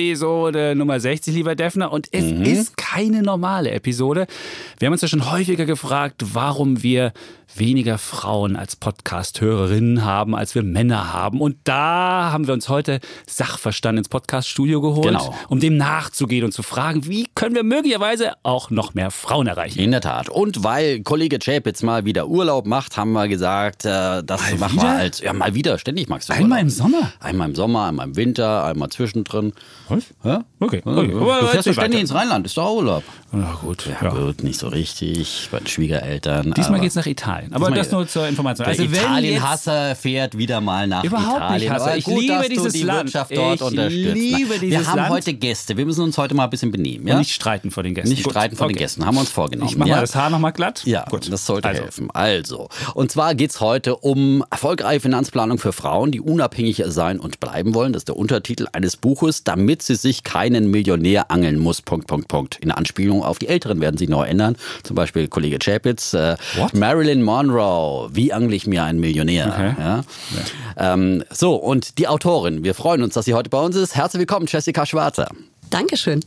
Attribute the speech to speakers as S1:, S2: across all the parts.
S1: Episode Nummer 60, lieber Defner. Und es
S2: Mhm.
S1: ist keine normale Episode. Wir haben uns ja schon häufiger gefragt, warum wir weniger Frauen als Podcast-Hörerinnen haben, als wir Männer haben. Und da haben wir uns heute Sachverstand ins Podcast-Studio geholt,
S2: Genau.
S1: um dem nachzugehen und zu fragen, wie können wir möglicherweise auch noch mehr Frauen erreichen.
S2: In der Tat. Und weil Kollege Chapitz mal wieder Urlaub macht, haben wir gesagt, äh, das
S1: Mal
S2: machen wir
S1: wieder?
S2: als, ja mal wieder, ständig magst du
S1: Einmal im
S2: Urlaub.
S1: Sommer?
S2: Einmal im Sommer, einmal im Winter, einmal zwischendrin.
S1: Was?
S2: Ja?
S1: Okay,
S2: Ja,
S1: okay.
S2: Du fährst doch ständig ins Rheinland, ist doch Urlaub.
S1: Na gut,
S2: Ja,
S1: ja.
S2: gut, nicht so richtig, bei den Schwiegereltern.
S1: Diesmal
S2: aber-
S1: geht's nach Italien. Aber das nur zur Information. Also
S2: Italien-Hasser fährt wieder mal nach
S1: Überhaupt
S2: Italien.
S1: nicht Hasser.
S2: Aber
S1: Ich
S2: gut,
S1: liebe dieses
S2: die
S1: Land.
S2: Wirtschaft dort
S1: Ich
S2: unterstützt.
S1: liebe
S2: wir
S1: dieses
S2: haben
S1: Land.
S2: heute Gäste. Wir müssen uns heute mal ein bisschen benehmen. Ja?
S1: Und nicht streiten vor den Gästen.
S2: Nicht
S1: Gut,
S2: streiten vor den
S1: okay.
S2: Gästen, haben wir uns vorgenommen.
S1: Ich mache
S2: ja?
S1: mal das Haar nochmal glatt.
S2: Ja,
S1: Gut.
S2: das sollte
S1: also.
S2: helfen. Also, und zwar geht's heute um erfolgreiche Finanzplanung für Frauen, die unabhängig sein und bleiben wollen. Das ist der Untertitel eines Buches, damit sie sich keinen Millionär angeln muss. Punkt, Punkt, Punkt. In Anspielung auf die Älteren werden sie neu ändern. Zum Beispiel Kollege Chapitz. Äh? Marilyn Monroe. Wie angle ich mir einen Millionär?
S1: Okay.
S2: Ja? Ähm, so, und die Autorin. Wir freuen uns, dass sie heute bei uns ist. Herzlich willkommen, Jessica Schwarzer.
S3: Dankeschön.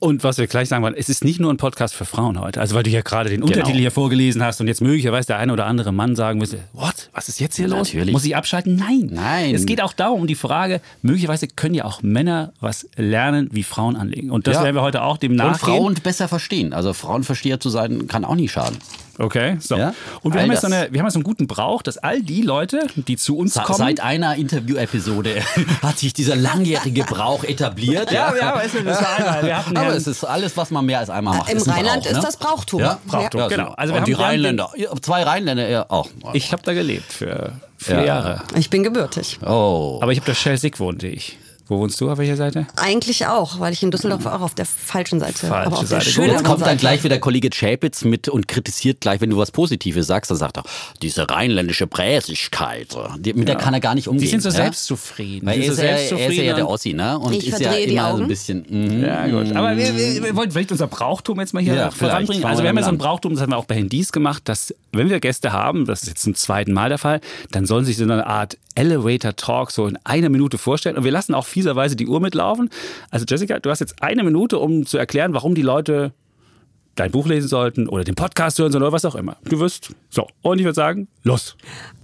S1: Und was wir gleich sagen wollen, es ist nicht nur ein Podcast für Frauen heute. Also weil du ja gerade den Untertitel
S2: Genau.
S1: hier vorgelesen hast und jetzt möglicherweise der eine oder andere Mann sagen müsste, what, was ist jetzt hier los?
S2: Natürlich.
S1: Muss ich abschalten? Nein.
S2: Nein.
S1: Es geht auch darum, um die Frage, möglicherweise können ja auch Männer was lernen, wie Frauen anlegen. Und das
S2: Ja.
S1: werden wir heute auch dem
S2: Und
S1: nachgehen.
S2: Frauen besser verstehen. Also Frauenversteher zu sein, kann auch nicht schaden.
S1: Okay, so.
S2: Ja?
S1: Und wir
S2: All
S1: haben, jetzt so eine, wir haben jetzt so einen guten Brauch, dass all die Leute, die zu uns
S2: Sa-
S1: kommen...
S2: Seit einer Interview-Episode hat sich dieser langjährige Brauch etabliert.
S1: ja, ja, weißt du, das war einmal. Wir hatten
S2: Aber es ist alles, was man mehr als einmal macht.
S3: Im
S2: ist ein
S3: Rheinland
S2: Brauch,
S3: ist
S2: ne?
S3: das Brauchtum.
S2: Ja,
S1: Brauchtum,
S2: Ja,
S1: genau.
S2: so.
S1: Also wir
S2: Und die
S1: haben- haben
S2: Rheinländer, zwei Rheinländer ja, auch.
S1: Ich habe da gelebt für vier
S2: Ja.
S1: Jahre.
S3: Ich bin gebürtig.
S2: Oh.
S1: Aber ich habe da Schelsig wohnte ich. Wo wohnst du? Auf welcher Seite?
S3: Eigentlich auch, weil ich in Düsseldorf auch auf der falschen Seite,
S1: Falsche
S3: aber auf
S1: Seite.
S3: der schöneren
S2: Jetzt kommt dann
S3: Seite.
S2: gleich wieder Kollege Chapitz mit und kritisiert gleich, wenn du was Positives sagst, dann sagt er, diese rheinländische Präsigkeit, die, mit der kann er gar nicht umgehen.
S1: Die sind so
S2: ja?
S1: selbstzufrieden.
S2: Weil er ist,
S1: so
S2: ja, er ist ja der Ossi, ne? Und
S3: Ich
S2: ist ja immer so ein
S3: Augen.
S2: bisschen. mhm.
S1: Ja, gut. Aber wir, wir, wir wollen vielleicht unser Brauchtum jetzt mal hier
S2: Ja,
S1: voranbringen. Also
S2: wir
S1: haben ja so ein. Brauchtum, das haben wir auch bei Handys gemacht, dass wenn wir Gäste haben, das ist jetzt zum zweiten Mal der Fall, dann sollen sie sich so eine Art Elevator Talk so in einer Minute vorstellen. Und wir lassen auch fieserweise die Uhr mitlaufen. Also Jessica, du hast jetzt eine Minute, um zu erklären, warum die Leute dein Buch lesen sollten oder den Podcast hören sollen oder was auch immer. Du wirst. So, und ich würde sagen, los.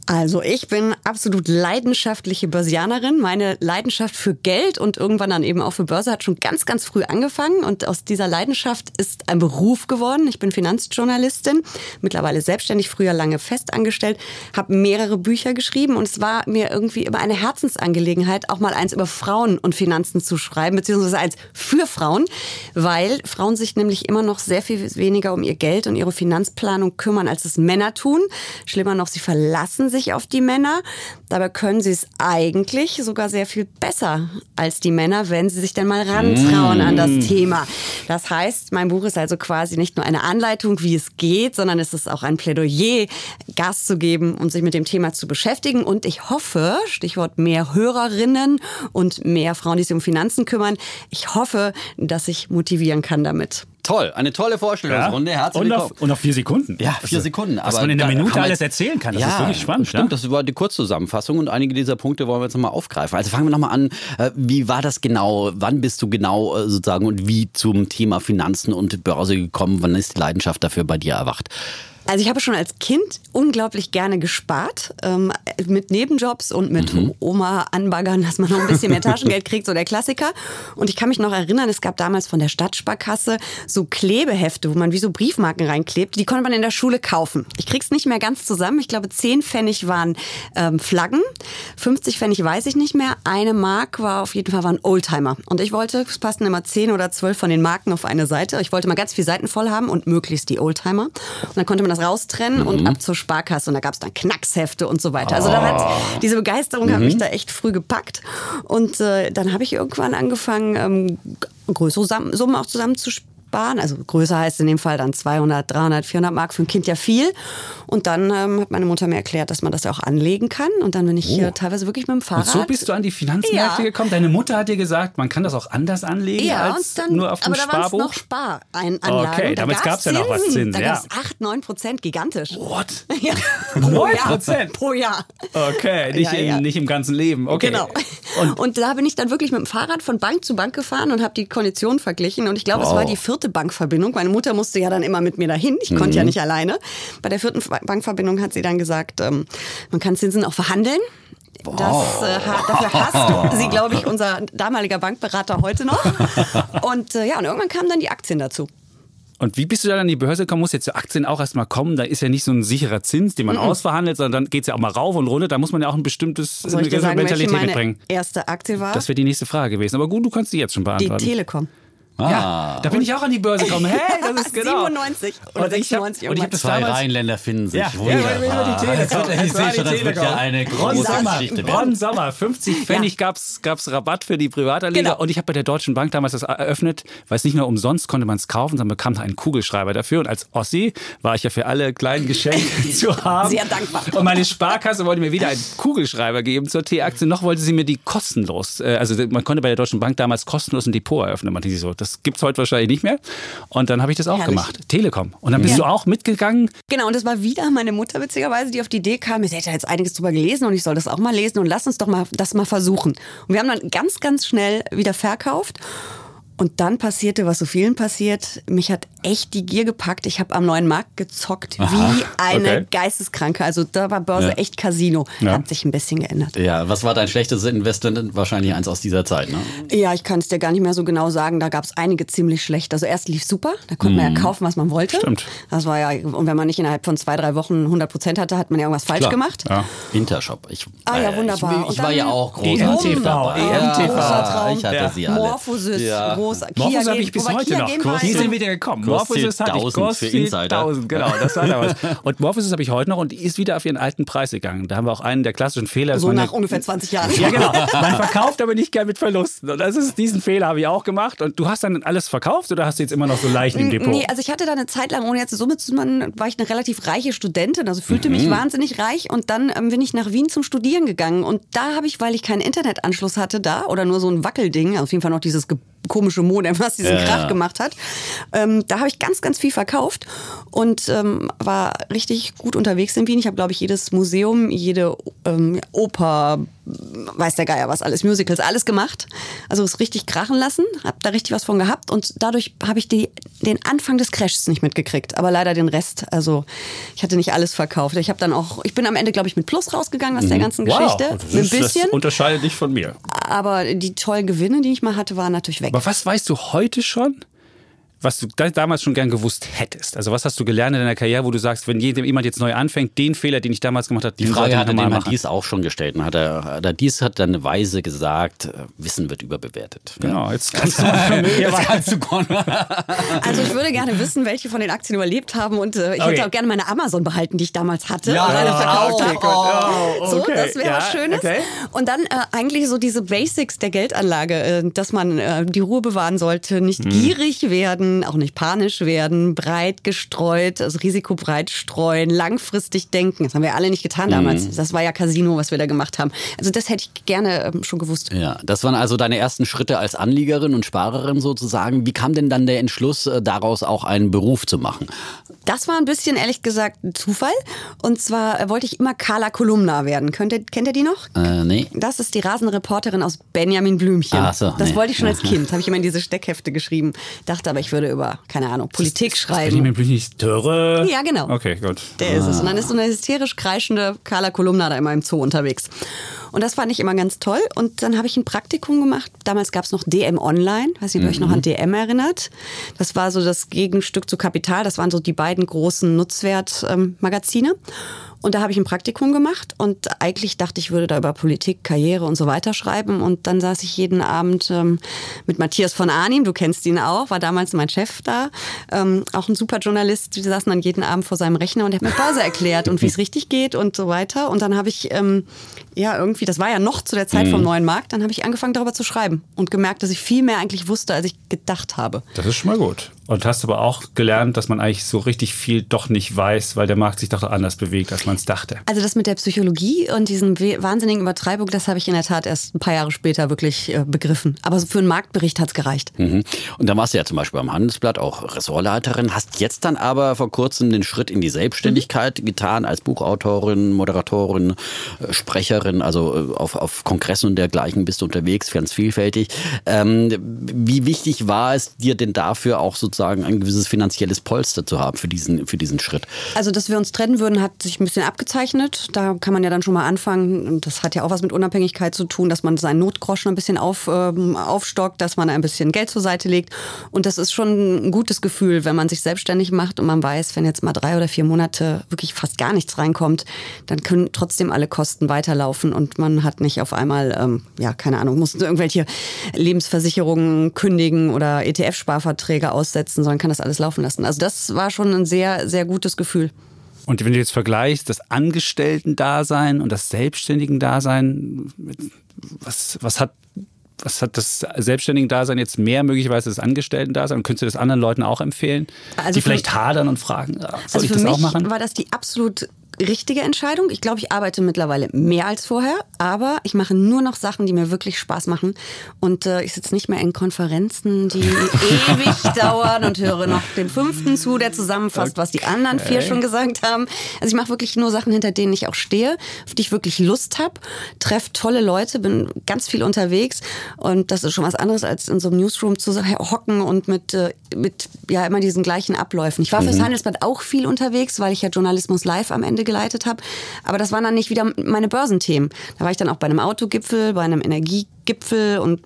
S3: Also ich bin absolut leidenschaftliche Börsianerin. Meine Leidenschaft für Geld und irgendwann dann eben auch für Börse hat schon ganz, ganz früh angefangen. Und aus dieser Leidenschaft ist ein Beruf geworden. Ich bin Finanzjournalistin, mittlerweile selbstständig, früher lange festangestellt, habe mehrere Bücher geschrieben und es war mir irgendwie immer eine Herzensangelegenheit, auch mal eins über Frauen und Finanzen zu schreiben, beziehungsweise eins für Frauen, weil Frauen sich nämlich immer noch sehr viel weniger um ihr Geld und ihre Finanzplanung kümmern, als es Männer tun. Schlimmer noch, sie verlassen sich auf die Männer. Dabei können sie es eigentlich sogar sehr viel besser als die Männer, wenn sie sich denn mal rantrauen an das Thema. Das heißt, mein Buch ist also quasi nicht nur eine Anleitung, wie es geht, sondern es ist auch ein Plädoyer, Gas zu geben und sich mit dem Thema zu beschäftigen. Und ich hoffe, Stichwort mehr Hörerinnen und mehr Frauen, die sich um Finanzen kümmern, ich hoffe, dass ich motivieren kann damit.
S2: Toll, eine tolle Vorstellungsrunde. Herzlich
S1: und,
S2: willkommen.
S1: auf, und auf vier Sekunden.
S2: Ja, vier
S1: Also,
S2: Sekunden.
S1: Was man in der
S2: da
S1: Minute alles erzählen kann, das
S2: ja,
S1: ist wirklich spannend.
S2: Stimmt,
S1: ja?
S2: das war die Kurzzusammenfassung und einige dieser Punkte wollen wir jetzt nochmal aufgreifen. Also fangen wir nochmal an. Äh, Wie war das genau? Wann bist du genau äh, sozusagen und wie zum Thema Finanzen und Börse gekommen? Wann ist die Leidenschaft dafür bei dir erwacht?
S3: Also ich habe schon als Kind unglaublich gerne gespart, ähm, mit Nebenjobs und mit Oma anbaggern, dass man noch ein bisschen mehr Taschengeld kriegt, so der Klassiker. Und ich kann mich noch erinnern, es gab damals von der Stadtsparkasse so Klebehefte, wo man wie so Briefmarken reinklebt. Die konnte man in der Schule kaufen. Ich krieg's nicht mehr ganz zusammen. Ich glaube, 10 Pfennig waren ähm, Flaggen, 50 Pfennig weiß ich nicht mehr. Eine Mark war auf jeden Fall war ein Oldtimer. Und ich wollte, es passten immer 10 oder 12 von den Marken auf eine Seite. Ich wollte mal ganz viele Seiten voll haben und möglichst die Oldtimer. Und dann konnte man das raustrennen und ab zur Sparkasse. Und da gab es dann Knackshefte und so weiter. Also da hat diese Begeisterung hat mich da echt früh gepackt. Und äh, dann habe ich irgendwann angefangen, ähm, größere Summen auch zusammen zu sparen. Also größer heißt in dem Fall dann 200, 300, 400 Mark für ein Kind ja viel. Und dann ähm, hat meine Mutter mir erklärt, dass man das ja auch anlegen kann. Und dann bin ich hier teilweise wirklich mit dem Fahrrad.
S1: Und so bist du an die Finanzmärkte
S3: Ja.
S1: gekommen. Deine Mutter hat dir gesagt, man kann das auch anders anlegen
S3: ja,
S1: als
S3: dann,
S1: nur auf dem
S3: aber da waren es
S1: Sparbuch.
S3: noch Spareinlagen.
S1: Okay, damals gab's ja noch was Zinsen,
S3: Da
S1: ja.
S3: gab es 8, 9 Prozent, gigantisch.
S1: What?
S3: Ja.
S1: 9%?
S3: Pro Jahr.
S1: Okay, nicht. Im, nicht im ganzen Leben. Okay.
S3: Genau.
S1: Und
S3: Und, da bin ich dann wirklich mit dem Fahrrad von Bank zu Bank gefahren und habe die Konditionen verglichen. Und ich glaube, es war die vierte Bankverbindung. Meine Mutter musste ja dann immer mit mir dahin. Ich konnte
S1: Mhm.
S3: ja nicht alleine. Bei der vierten Bankverbindung hat sie dann gesagt, ähm, man kann Zinsen auch verhandeln. Das, äh, dafür hasst sie, glaube ich, unser damaliger Bankberater heute noch. Und äh, ja, und irgendwann kamen dann die Aktien dazu.
S1: Und wie bist du dann an die Börse gekommen? Muss jetzt zu Aktien auch erstmal kommen. Da ist ja nicht so ein sicherer Zins, den man ausverhandelt, sondern dann geht es ja auch mal rauf und runter. Da muss man ja auch ein bestimmtes
S3: Soll ich
S1: eine
S3: dir sagen,
S1: Mentalität
S3: meine
S1: mitbringen.
S3: erste Aktie war?
S1: Das wäre die nächste Frage gewesen. Aber gut, du kannst die jetzt schon
S3: die
S1: beantworten.
S3: Telekom.
S1: ja, da bin ich auch an die Börse gekommen. Hey, das ist genau.
S3: 97 oder
S1: Und ich hab-
S3: 96
S1: und ich hab das
S2: Zwei Rheinländer finden sich.
S1: Ja, ja,
S2: Wunderbar.
S1: ja, ja, die Telekom.
S2: Das wird- Ich
S1: Es war
S2: sehe schon,
S1: die
S2: das wird ja eine
S1: Ron
S2: große
S1: Sommer,
S2: Geschichte
S1: Ron
S2: werden.
S1: Sommer, 50 Pfennig gab's gab's Rabatt für die Privatanleger
S3: Genau.
S1: und ich habe bei der Deutschen Bank damals das eröffnet, weil es nicht nur umsonst konnte man es kaufen, sondern bekam einen Kugelschreiber dafür und als Ossi war ich ja für alle kleinen Geschenke zu haben.
S3: Sehr dankbar.
S1: Und meine Sparkasse wollte mir weder einen Kugelschreiber geben zur T-Aktie, noch wollte sie mir die kostenlos, äh, also man konnte bei der Deutschen Bank damals kostenlos ein Depot eröffnen. Man dachte so, das gibt's heute wahrscheinlich nicht mehr. Und dann habe ich das auch
S3: Herrlich.
S1: gemacht. Telekom. Und dann bist
S3: Ja.
S1: du auch mitgegangen.
S3: Genau, und das war wieder meine Mutter witzigerweise, die auf die Idee kam, sie hätte jetzt einiges drüber gelesen und ich soll das auch mal lesen und lass uns doch mal das mal versuchen. Und wir haben dann ganz, ganz schnell wieder verkauft. Und dann passierte, was so vielen passiert, mich hat echt die Gier gepackt. Ich habe am neuen Markt gezockt wie eine
S1: okay.
S3: Geisteskranke. Also da war Börse
S2: Ja.
S3: echt Casino.
S1: Ja.
S3: Hat sich ein bisschen geändert.
S2: Ja, was war dein schlechtestes Investment? Wahrscheinlich eins aus dieser Zeit, ne?
S3: Ja, ich kann es dir gar nicht mehr so genau sagen. Da gab es einige ziemlich schlecht. Also erst lief super, da konnte man ja kaufen, was man wollte.
S1: Stimmt.
S3: Das war ja, und wenn man nicht innerhalb von zwei, drei Wochen 100 Prozent hatte, hat man ja irgendwas falsch
S2: Klar.
S3: gemacht.
S1: Ja.
S2: Intershop. Ich,
S3: Ah ja,
S2: äh,
S3: wunderbar.
S2: Ich, ich war ja auch großer
S1: EMTV. EMTV.
S3: Großer Traum.
S2: Ich hatte
S1: Ja.
S2: sie alle.
S3: Morphosis,
S2: Ja.
S3: Großer.
S1: Morphosis habe ich bis heute
S3: Kia
S1: noch.
S3: also-
S1: sind wieder gekommen.
S2: Kurs
S1: Morphosis hatte ich
S2: 10.000
S1: Kurs
S2: für Insider.
S1: 10.000, genau, das war da was. Und Morphosis habe ich heute noch und die ist wieder auf ihren alten Preis gegangen. Da haben wir auch einen der klassischen Fehler.
S3: So nach
S1: eine-
S3: ungefähr 20 Jahren.
S1: Ja, genau. Man verkauft aber nicht gern mit Verlusten. Und das ist, diesen Fehler habe ich auch gemacht. Und du hast dann alles verkauft oder hast du jetzt immer noch so Leichen im Depot?
S3: Nee, also ich hatte da eine Zeit lang, ohne jetzt so mitzumachen, war ich eine relativ reiche Studentin, also fühlte
S1: Mhm.
S3: mich wahnsinnig reich und dann ähm, bin ich nach Wien zum Studieren gegangen und da habe ich, weil ich keinen Internetanschluss hatte da oder nur so ein Wackelding, auf jeden Fall noch dieses ge- komische Modem, was diesen
S2: Ja,
S3: Krach gemacht hat, ähm, da habe ich ganz, ganz viel verkauft und ähm, war richtig gut unterwegs in Wien. Ich habe, glaube ich, jedes Museum, jede ähm, Oper, weiß der Geier was, alles Musicals, alles gemacht. Also es richtig krachen lassen, habe da richtig was von gehabt und dadurch habe ich die, den Anfang des Crashs nicht mitgekriegt, aber leider den Rest. Also ich hatte nicht alles verkauft. Ich habe dann auch, ich bin am Ende, glaube ich, mit Plus rausgegangen aus der ganzen Geschichte.
S1: Mhm. das,
S3: Ein
S1: ist,
S3: bisschen,
S1: das unterscheidet dich von mir.
S3: aber die tollen Gewinne, die ich mal hatte, waren natürlich weg.
S1: Aber was weißt du heute schon, was du da, damals schon gern gewusst hättest? Also was hast du gelernt in deiner Karriere, wo du sagst, wenn jedem- jemand jetzt neu anfängt, den Fehler, den ich damals gemacht habe,
S2: Die Frage Herrn
S1: machen.
S2: Dies auch schon gestellt. Und hat er, hat er Dies hat dann weise gesagt, äh, Wissen wird überbewertet.
S1: Genau, jetzt kannst du
S2: Jetzt kannst du
S3: Also ich würde gerne wissen, welche von den Aktien überlebt haben und äh, ich
S1: Okay.
S3: hätte auch gerne meine Amazon behalten, die ich damals hatte
S2: Ja,
S3: und alle
S2: ja,
S3: verkauft
S2: okay,
S3: habe. So,
S1: Oh, okay.
S3: das wäre
S1: Ja,
S3: was Schönes.
S1: okay.
S3: Und dann äh, eigentlich so diese Basics der Geldanlage, äh, dass man äh, die Ruhe bewahren sollte, nicht gierig werden, auch nicht panisch werden, breit gestreut, also risikobreit streuen, langfristig denken. Das haben wir alle nicht getan damals.
S1: Mhm.
S3: Das war ja Casino, was wir da gemacht haben. Also das hätte ich gerne ähm, schon gewusst.
S2: Ja, das waren also deine ersten Schritte als Anliegerin und Sparerin sozusagen. Wie kam denn dann der Entschluss, äh, daraus auch einen Beruf zu machen?
S3: Das war ein bisschen, ehrlich gesagt, ein Zufall. Und zwar äh, wollte ich immer Carla Kolumna werden. Könnt ihr, kennt ihr die noch?
S2: Äh, nee.
S3: Das ist die rasende Reporterin aus Benjamin Blümchen.
S2: Ach so,
S3: das
S2: nee.
S3: wollte ich schon als Kind. Habe ich immer in diese Steckhefte geschrieben. Dachte aber, ich würde über, keine Ahnung, Politik schreiben.
S1: Benjamin Blümchen ist Dörre.
S3: Ja, genau.
S1: Okay, gut.
S3: Der ist es. Und dann ist so eine hysterisch kreischende Carla Kolumna da immer im Zoo unterwegs. Und das fand ich immer ganz toll. Und dann habe ich ein Praktikum gemacht. Damals gab es noch DM Online. Weiß nicht, ob ihr euch noch an DM erinnert. Das war so das Gegenstück zu Kapital. Das waren so die beiden großen Nutzwertmagazine. Und da habe ich ein Praktikum gemacht und eigentlich dachte ich, würde da über Politik, Karriere und so weiter schreiben. Und dann saß ich jeden Abend ähm, mit Matthias von Arnim, du kennst ihn auch, war damals mein Chef da, ähm, auch ein super Journalist. Wir saßen dann jeden Abend vor seinem Rechner und er hat mir Börse erklärt und wie es richtig geht und so weiter. Und dann habe ich, ähm, ja, irgendwie, das war ja noch zu der Zeit vom neuen Markt, dann habe ich angefangen darüber zu schreiben und gemerkt, dass ich viel mehr eigentlich wusste, als ich gedacht habe.
S1: Das ist schon mal gut. Und hast aber auch gelernt, dass man eigentlich so richtig viel doch nicht weiß, weil der Markt sich doch anders bewegt, als man es dachte.
S3: Also das mit der Psychologie und diesen wahnsinnigen Übertreibung, das habe ich in der Tat erst ein paar Jahre später wirklich äh, begriffen. Aber für einen Marktbericht hat es gereicht.
S2: Mhm. Und dann warst du ja zum Beispiel beim Handelsblatt auch Ressortleiterin, hast jetzt dann aber vor kurzem den Schritt in die Selbstständigkeit mhm. getan als Buchautorin, Moderatorin, äh, Sprecherin, also äh, auf, auf Kongressen und dergleichen bist du unterwegs, ganz vielfältig. Ähm, wie wichtig war es dir denn dafür auch so sozusagen ein gewisses finanzielles Polster zu haben für diesen, für diesen Schritt.
S3: Also, dass wir uns trennen würden, hat sich ein bisschen abgezeichnet. Da kann man ja dann schon mal anfangen. Und das hat ja auch was mit Unabhängigkeit zu tun, dass man seinen Notgroschen ein bisschen auf, ähm, aufstockt, dass man ein bisschen Geld zur Seite legt. Und das ist schon ein gutes Gefühl, wenn man sich selbstständig macht und man weiß, wenn jetzt mal drei oder vier Monate wirklich fast gar nichts reinkommt, dann können trotzdem alle Kosten weiterlaufen und man hat nicht auf einmal, ähm, ja, keine Ahnung, muss irgendwelche Lebensversicherungen kündigen oder ETF-Sparverträge aussetzen setzen, sondern kann das alles laufen lassen. Also das war schon ein sehr, sehr gutes Gefühl.
S1: Und wenn du jetzt vergleichst, das Angestellten-Dasein und das Selbstständigen-Dasein, was, was hat was hat das Selbstständigen-Dasein jetzt mehr möglicherweise das Angestellten-Dasein? Und könntest du das anderen Leuten auch empfehlen, also die vielleicht hadern und fragen, soll
S3: also
S1: ich das auch machen?
S3: war das die absolut richtige Entscheidung. Ich glaube, ich arbeite mittlerweile mehr als vorher, aber ich mache nur noch Sachen, die mir wirklich Spaß machen. Und äh, ich sitze nicht mehr in Konferenzen, die ewig dauern und höre noch den fünften zu, der zusammenfasst, okay. was die anderen vier schon gesagt haben. Also ich mache wirklich nur Sachen, hinter denen ich auch stehe, auf die ich wirklich Lust habe, treffe tolle Leute, bin ganz viel unterwegs und das ist schon was anderes, als in so einem Newsroom zu hocken und mit, äh, mit ja immer diesen gleichen Abläufen. Ich war mhm. fürs Handelsblatt auch viel unterwegs, weil ich ja Journalismus live am Ende geleitet habe. Aber das waren dann nicht wieder meine Börsenthemen. Da war ich dann auch bei einem Autogipfel, bei einem Energiegipfel und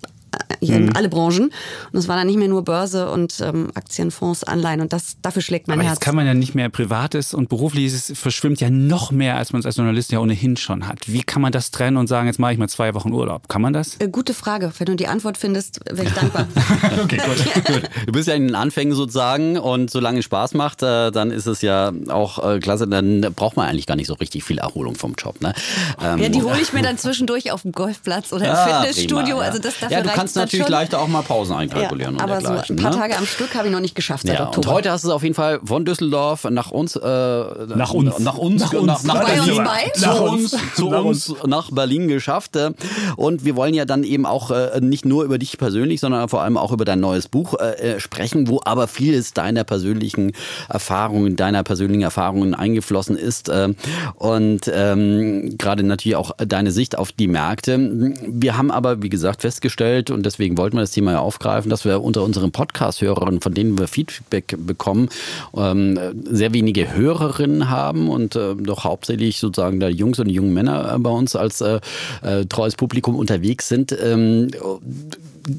S3: in mhm. alle Branchen. Und es war dann nicht mehr nur Börse und ähm, Aktienfonds, Anleihen und das dafür schlägt mein
S1: Aber
S3: Herz.
S1: Jetzt kann man ja nicht mehr Privates und Berufliches verschwimmt ja noch mehr, als man es als Journalist ja ohnehin schon hat. Wie kann man das trennen und sagen, jetzt mache ich mal zwei Wochen Urlaub? Kann man das?
S3: Äh, gute Frage. Wenn du die Antwort findest, wäre ich dankbar.
S2: okay, gut, gut. Du bist ja in den Anfängen sozusagen und solange es Spaß macht, äh, dann ist es ja auch äh, klasse. Dann braucht man eigentlich gar nicht so richtig viel Erholung vom Job. Ne?
S3: Ähm, ja, die hole ich mir dann zwischendurch auf dem Golfplatz oder im ja, Fitnessstudio. Prima, ja. Also das dafür
S2: ja, kannst natürlich schon. leichter auch mal Pausen einkalkulieren.
S3: Ja, aber so ein paar ne? Tage am Stück habe ich noch nicht geschafft
S2: seit ja, Oktober. Und heute hast du es auf jeden Fall von Düsseldorf nach uns, äh,
S1: nach uns,
S2: nach uns, nach, uns, nach, nach, Berlin, zu uns, zu uns, nach Berlin geschafft. Äh. Und wir wollen ja dann eben auch äh, nicht nur über dich persönlich, sondern vor allem auch über dein neues Buch äh, sprechen, wo aber vieles deiner persönlichen Erfahrungen, deiner persönlichen Erfahrungen eingeflossen ist. Und ähm, gerade natürlich auch deine Sicht auf die Märkte. Wir haben aber, wie gesagt, festgestellt, und deswegen wollten wir das Thema ja aufgreifen, dass wir unter unseren Podcast-Hörerinnen, von denen wir Feedback bekommen, ähm, sehr wenige Hörerinnen haben und äh, doch hauptsächlich sozusagen da Jungs und junge Männer bei uns als äh, äh, treues Publikum unterwegs sind. Ähm,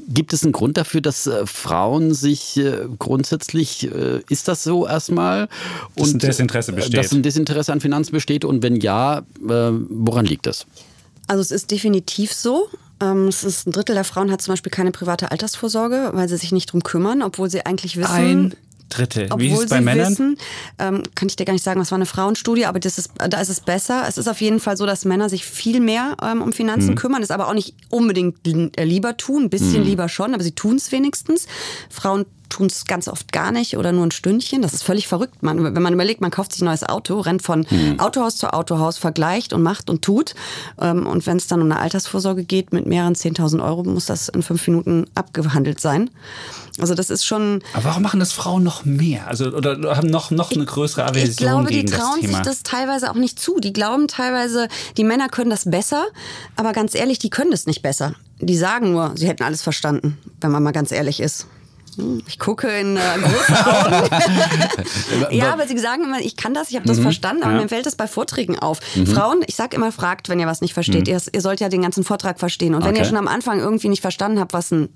S2: Gibt es einen Grund dafür, dass äh, Frauen sich äh, grundsätzlich, äh, ist das so erstmal?
S1: Und, dass ein Desinteresse besteht.
S2: Dass ein Desinteresse an Finanzen besteht und wenn ja, woran liegt das?
S3: Also es ist definitiv so. Ähm, es ist ein Drittel der Frauen hat zum Beispiel keine private Altersvorsorge, weil sie sich nicht drum kümmern, obwohl sie eigentlich wissen.
S1: Ein Drittel.
S3: Obwohl Wie ist es bei Männern? Wissen, ähm, kann ich dir gar nicht sagen, was war eine Frauenstudie, aber das ist, da ist es besser. Es ist auf jeden Fall so, dass Männer sich viel mehr ähm, um Finanzen hm. kümmern, es aber auch nicht unbedingt lieber tun, ein bisschen hm. lieber schon, aber sie tun es wenigstens. Frauen tun es ganz oft gar nicht oder nur ein Stündchen. Das ist völlig verrückt. Man, wenn man überlegt, man kauft sich ein neues Auto, rennt von mhm. Autohaus zu Autohaus, vergleicht und macht und tut. Ähm, und wenn es dann um eine Altersvorsorge geht mit mehreren 10.000 Euro, muss das in fünf Minuten abgehandelt sein. Also das ist schon.
S1: Aber warum machen das Frauen noch mehr? Also oder haben noch noch eine größere Aversion
S3: Ich glaube,
S1: die
S3: trauen
S1: sich
S3: das teilweise auch nicht zu. Die glauben teilweise, die Männer können das besser, aber ganz ehrlich, die können das nicht besser. Die sagen nur, sie hätten alles verstanden, wenn man mal ganz ehrlich ist. Ich gucke in äh, große Augen. ja, aber sie sagen immer, ich kann das, ich habe das mhm. verstanden, aber ja. mir fällt das bei Vorträgen auf. Mhm. Frauen, ich sage immer, fragt, wenn ihr was nicht versteht. Mhm. Ihr, ihr, sollt ja den ganzen Vortrag verstehen. Und wenn okay. ihr schon am Anfang irgendwie nicht verstanden habt, was ein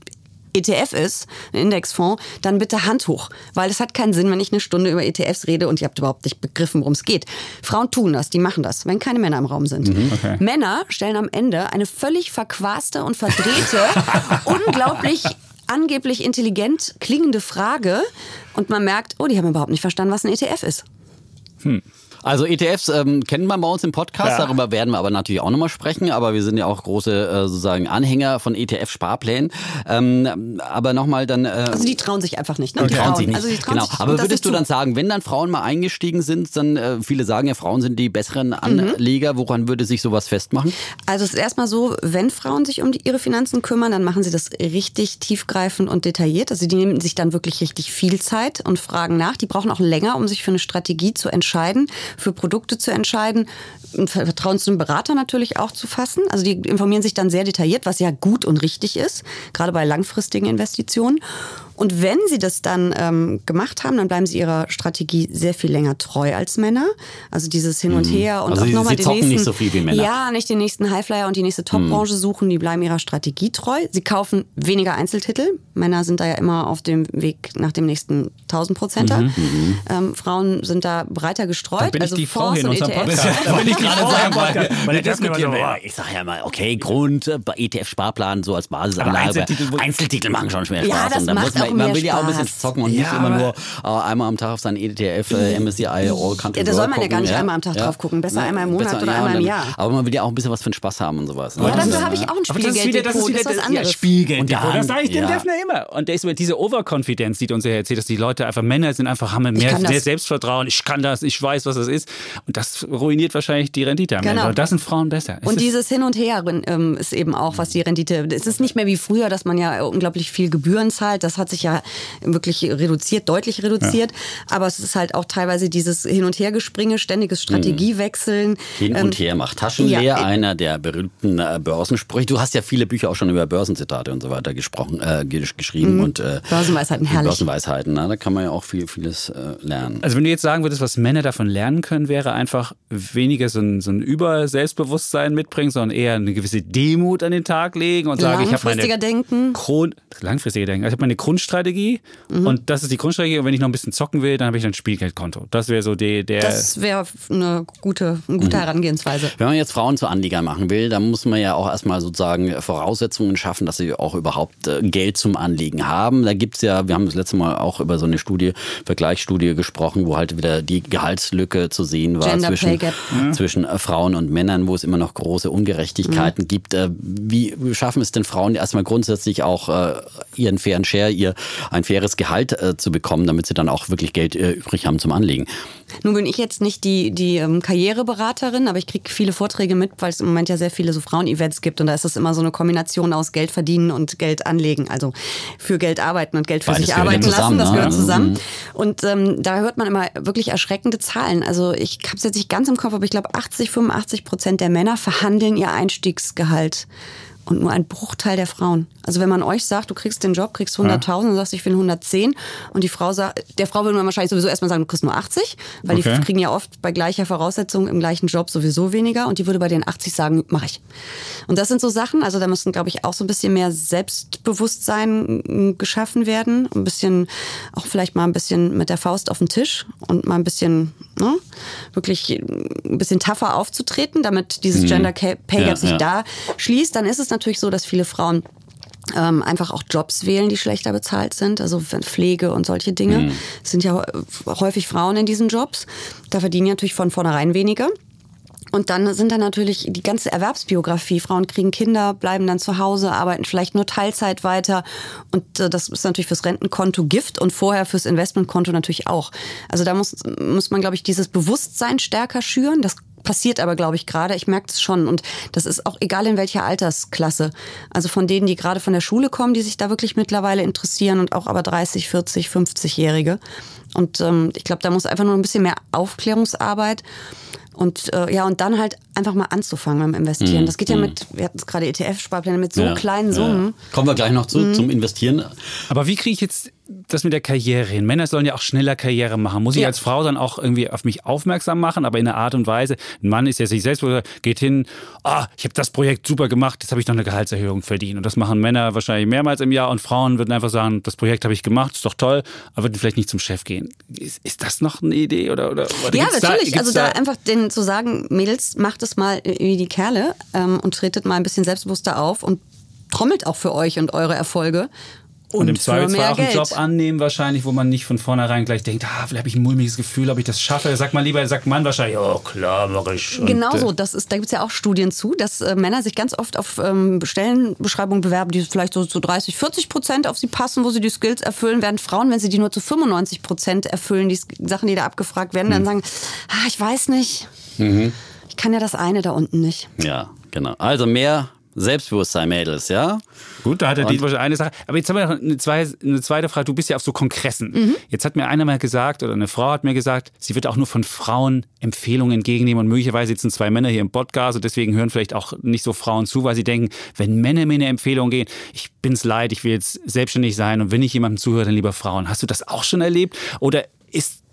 S3: ETF ist, ein Indexfonds, dann bitte Hand hoch. Weil es hat keinen Sinn, wenn ich eine Stunde über ETFs rede und ihr habt überhaupt nicht begriffen, worum es geht. Frauen tun das, die machen das, wenn keine Männer im Raum sind. Mhm, okay. Männer stellen am Ende eine völlig verquaste und verdrehte, unglaublich angeblich intelligent klingende Frage und man merkt, oh, die haben überhaupt nicht verstanden, was ein ETF ist.
S2: Hm. Also ETFs ähm, kennen wir bei uns im Podcast, ja. darüber werden wir aber natürlich auch nochmal sprechen, aber wir sind ja auch große äh, sozusagen Anhänger von ETF-Sparplänen. Ähm, aber nochmal dann... Äh,
S3: also die trauen sich einfach nicht, ne?
S2: Die trauen sich nicht. Also die trauen genau. Sich, aber würdest du dann sagen, wenn dann Frauen mal eingestiegen sind, dann äh, viele sagen ja, Frauen sind die besseren mhm. Anleger, mhm. woran würde sich sowas festmachen?
S3: Also es ist erstmal so, wenn Frauen sich um die, ihre Finanzen kümmern, dann machen sie das richtig tiefgreifend und detailliert. Also die nehmen sich dann wirklich richtig viel Zeit und fragen nach. Die brauchen auch länger, um sich für eine Strategie zu entscheiden, für Produkte zu entscheiden, Vertrauen zu einem Berater natürlich auch zu fassen. Also die informieren sich dann sehr detailliert, was ja gut und richtig ist, gerade bei langfristigen Investitionen. Und wenn sie das dann ähm, gemacht haben, dann bleiben sie ihrer Strategie sehr viel länger treu als Männer. Also dieses Hin und mhm. Her und
S2: also
S3: auch nochmal
S2: den nächsten. nicht so viel wie Männer.
S3: Ja, nicht den nächsten Highflyer und die nächste Top-Branche mhm. suchen. Die bleiben ihrer Strategie treu. Sie kaufen weniger Einzeltitel. Männer sind da ja immer auf dem Weg nach dem nächsten 1000 Prozenter. Mhm. mhm. Ähm, Frauen sind da breiter gestreut. Da
S1: bin also ich die Frau hier in unserem Podcast.
S2: da bin ich gerade sagen, weil diskutieren so, ich sage ja mal, okay, Grund, äh, ETF-Sparplan so als Basisanlage. Einzeltitel, Einzeltitel machen schon mehr Spaß.
S3: Ja, das macht auch man,
S2: man will ja auch ein bisschen zocken und ja, nicht immer nur äh, einmal am Tag auf sein ETF, äh, MSCI, All Country
S3: Ja, da soll man ja gar nicht einmal am Tag drauf gucken, besser einmal im Monat besser, oder einmal im Jahr.
S2: Aber man will ja auch ein bisschen was für den Spaß haben und sowas.
S3: Ne? Ja, dafür habe ich auch ein Spielgeld. Das ist wieder das,
S1: ja, Spielgeld. Das sage ich dem Defner immer. Und der ist diese Overconfidence, die uns ja erzählt, dass die Leute einfach Männer sind, einfach haben mehr, mehr Selbstvertrauen. Ich kann das, ich weiß, was das ist. Und das ruiniert wahrscheinlich die Rendite am genau. Ende. Und das sind Frauen besser.
S3: Und dieses Hin und Her ähm, ist eben auch, was die Rendite. Es ist nicht mehr wie früher, dass man ja unglaublich viel Gebühren zahlt. Das hat sich ja wirklich reduziert, deutlich reduziert. Ja. Aber es ist halt auch teilweise dieses Hin- und Hergespringe, ständiges Strategiewechseln.
S2: Hin und ähm, her macht Taschen leer, ja, einer der berühmten äh, Börsensprüche. Du hast ja viele Bücher auch schon über Börsenzitate und so weiter gesprochen, äh, geschrieben. Mhm. Und,
S3: äh, Börsenweisheiten, herrlich.
S2: Börsenweisheiten, na, da kann man ja auch viel, vieles äh, lernen.
S1: Also wenn du jetzt sagen würdest, was Männer davon lernen können, wäre einfach weniger so ein, so ein Über-Selbstbewusstsein mitbringen, sondern eher eine gewisse Demut an den Tag legen und sagen, ich habe meine
S3: Denken.
S1: Kron langfristiger Denken. Also ich habe meine Grundstrategie mhm. und das ist die Grundstrategie. Und wenn ich noch ein bisschen zocken will, dann habe ich ein Spielgeldkonto. Das wäre so die, der.
S3: Das wäre eine gute, eine gute mhm. Herangehensweise.
S2: Wenn man jetzt Frauen zu Anleger machen will, dann muss man ja auch erstmal sozusagen Voraussetzungen schaffen, dass sie auch überhaupt äh, Geld zum Anlegen haben. Da gibt es ja, wir haben das letzte Mal auch über so eine Studie, Vergleichsstudie gesprochen, wo halt wieder die Gehaltslücke zu sehen war Gender zwischen, zwischen äh, Frauen und Männern, wo es immer noch große Ungerechtigkeiten mhm. gibt. Äh, wie schaffen es denn Frauen erstmal grundsätzlich auch ihren fairen Share, ihr ein faires Gehalt zu bekommen, damit sie dann auch wirklich Geld übrig haben zum Anlegen?
S3: Nun bin ich jetzt nicht die, die ähm, Karriereberaterin, aber ich kriege viele Vorträge mit, weil es im Moment ja sehr viele so Frauen-Events gibt und da ist es immer so eine Kombination aus Geld verdienen und Geld anlegen. Also für Geld arbeiten und Geld für Beides sich arbeiten zusammen, lassen, das gehört ne? zusammen. Mhm. Und ähm, da hört man immer wirklich erschreckende Zahlen. Also ich habe es jetzt nicht ganz im Kopf, aber ich glaube 80, 85 Prozent der Männer verhandeln ihr Einstiegsgehalt und nur ein Bruchteil der Frauen. Also wenn man euch sagt, du kriegst den Job, kriegst 100.000 ja. und sagst, ich will 110 und die Frau sagt, der Frau würde man wahrscheinlich sowieso erstmal sagen, du kriegst nur 80, weil okay. die kriegen ja oft bei gleicher Voraussetzung im gleichen Job sowieso weniger und die würde bei den 80 sagen, mache ich. Und das sind so Sachen, also da müssen, glaube ich, auch so ein bisschen mehr Selbstbewusstsein geschaffen werden, ein bisschen, auch vielleicht mal ein bisschen mit der Faust auf den Tisch und mal ein bisschen, ne, wirklich ein bisschen tougher aufzutreten, damit dieses mhm. Gender Pay Gap ja, sich ja. da schließt, dann ist es natürlich so, dass viele Frauen ähm, einfach auch Jobs wählen, die schlechter bezahlt sind, also Pflege und solche Dinge. Mhm. Es sind ja häufig Frauen in diesen Jobs. Da verdienen natürlich von vornherein weniger. Und dann sind da natürlich die ganze Erwerbsbiografie. Frauen kriegen Kinder, bleiben dann zu Hause, arbeiten vielleicht nur Teilzeit weiter. Und äh, das ist natürlich fürs Rentenkonto Gift und vorher fürs Investmentkonto natürlich auch. Also da muss, muss man, glaube ich, dieses Bewusstsein stärker schüren. Das passiert aber, glaube ich, gerade. Ich merke das schon. Und das ist auch egal in welcher Altersklasse. Also von denen, die gerade von der Schule kommen, die sich da wirklich mittlerweile interessieren und auch aber 30, 40, 50-Jährige. Und ähm, ich glaube, da muss einfach nur ein bisschen mehr Aufklärungsarbeit und äh, ja, und dann halt einfach mal anzufangen beim Investieren. Mm, das geht ja mm. mit, wir hatten es gerade ETF-Sparpläne, mit so ja, kleinen Summen.
S2: Ja. Kommen wir gleich noch zu, mm. zum Investieren.
S1: Aber wie kriege ich jetzt das mit der Karriere hin? Männer sollen ja auch schneller Karriere machen. Muss ich ja. als Frau dann auch irgendwie auf mich aufmerksam machen, aber in einer Art und Weise. Ein Mann ist ja sich selbst, geht hin, ah, ich habe das Projekt super gemacht, jetzt habe ich noch eine Gehaltserhöhung verdient. Und das machen Männer wahrscheinlich mehrmals im Jahr und Frauen würden einfach sagen, das Projekt habe ich gemacht, ist doch toll, aber würden vielleicht nicht zum Chef gehen. Ist, ist das noch eine Idee? Oder, oder,
S3: oder ja, natürlich. Da, also da, da einfach den zu sagen, Mädels, macht es mal wie die Kerle ähm, und tretet mal ein bisschen selbstbewusster auf und trommelt auch für euch und eure Erfolge
S1: Und, und im Zweifelsfall auch einen Job annehmen wahrscheinlich, wo man nicht von vornherein gleich denkt, ah, vielleicht habe ich ein mulmiges Gefühl, ob ich das schaffe. Sagt man lieber, sagt man wahrscheinlich, oh klar, mach ich.
S3: Genau so, das ist, da gibt es ja auch Studien zu, dass äh, Männer sich ganz oft auf ähm, Stellenbeschreibungen bewerben, die vielleicht so zu 30, 40 Prozent auf sie passen, wo sie die Skills erfüllen, während Frauen, wenn sie die nur zu 95 Prozent erfüllen, die Sachen, die da abgefragt werden, mhm. dann sagen, ah, ich weiß nicht. Mhm. Ich kann ja das eine da unten nicht.
S2: Ja, genau. Also mehr Selbstbewusstsein, Mädels, ja?
S1: Gut, da hat er die eine Sache. Aber jetzt haben wir noch eine, zwei, eine zweite Frage. Du bist ja auf so Kongressen. Mhm. Jetzt hat mir einer mal gesagt, oder eine Frau hat mir gesagt, sie wird auch nur von Frauen Empfehlungen entgegennehmen. Und möglicherweise sitzen zwei Männer hier im Podcast und deswegen hören vielleicht auch nicht so Frauen zu, weil sie denken, wenn Männer mir eine Empfehlung gehen, ich bin's leid, ich will jetzt selbstständig sein und wenn ich jemandem zuhöre, dann lieber Frauen. Hast du das auch schon erlebt? Oder ist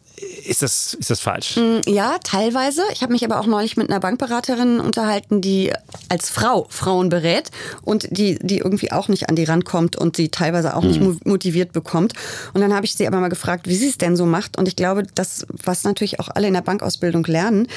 S1: ist das, ist das falsch? Mm,
S3: ja, teilweise. Ich habe mich aber auch neulich mit einer Bankberaterin unterhalten, die als Frau Frauen berät und die, die irgendwie auch nicht an die Rand kommt und sie teilweise auch mhm. nicht motiviert bekommt. Und dann habe ich sie aber mal gefragt, wie sie es denn so macht. Und ich glaube, das, was natürlich auch alle in der Bankausbildung lernen,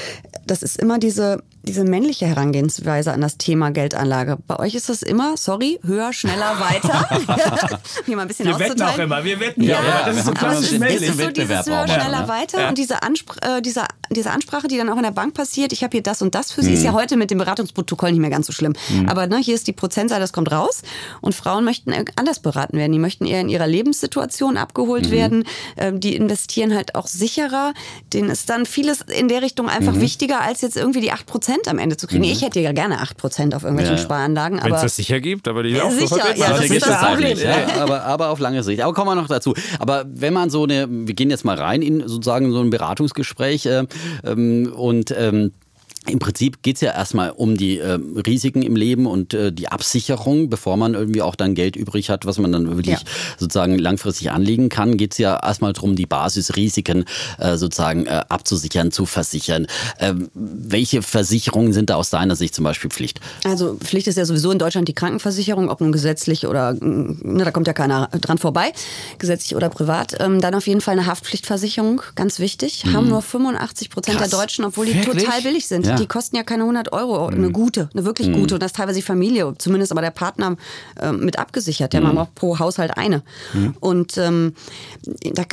S3: das ist immer diese diese männliche Herangehensweise an das Thema Geldanlage. Bei euch ist das immer, sorry, höher, schneller, weiter.
S1: Hier mal ein bisschen wir wetten auch immer, wir wetten
S3: ja, ja, das ist so klassisch männlich. So dieses höher, schneller, ja. weiter und diese, Anspr äh, diese, diese Ansprache, die dann auch in der Bank passiert, ich habe hier das und das für Sie, mhm. ist ja heute mit dem Beratungsprotokoll nicht mehr ganz so schlimm. Mhm. Aber ne, hier ist die Prozentzahl, das kommt raus und Frauen möchten anders beraten werden. Die möchten eher in ihrer Lebenssituation abgeholt mhm. werden. Ähm, die investieren halt auch sicherer. Denen ist dann vieles in der Richtung einfach mhm. wichtiger, als jetzt irgendwie die 8 Prozent Prozent am Ende zu kriegen. Mhm. Ich hätte ja gerne 8 Prozent auf irgendwelchen ja. Sparanlagen.
S1: Wenn es das sicher gibt, aber die auch sicher,
S3: so ja, das ist das Problem.
S2: Ja, aber, aber auf lange Sicht. Aber kommen wir noch dazu. Aber wenn man so eine, wir gehen jetzt mal rein in sozusagen so ein Beratungsgespräch äh, ähm, und ähm, im Prinzip geht's ja erstmal um die äh, Risiken im Leben und äh, die Absicherung, bevor man irgendwie auch dann Geld übrig hat, was man dann wirklich ja. sozusagen langfristig anlegen kann. Geht's ja erstmal darum, die Basisrisiken äh, sozusagen äh, abzusichern, zu versichern. Ähm, welche Versicherungen sind da aus deiner Sicht zum Beispiel Pflicht?
S3: Also Pflicht ist ja sowieso in Deutschland die Krankenversicherung, ob nun gesetzlich oder, ne, da kommt ja keiner dran vorbei, gesetzlich oder privat. Ähm, dann auf jeden Fall eine Haftpflichtversicherung, ganz wichtig. Mhm. Haben nur 85 Prozent der Deutschen, obwohl die Wirklich? total billig sind. Ja. Die kosten ja keine 100 Euro, eine mhm. gute, eine wirklich mhm. gute. Und das ist teilweise die Familie, zumindest aber der Partner äh, mit abgesichert. Ja, mhm. man braucht pro Haushalt eine. Mhm. Und ähm,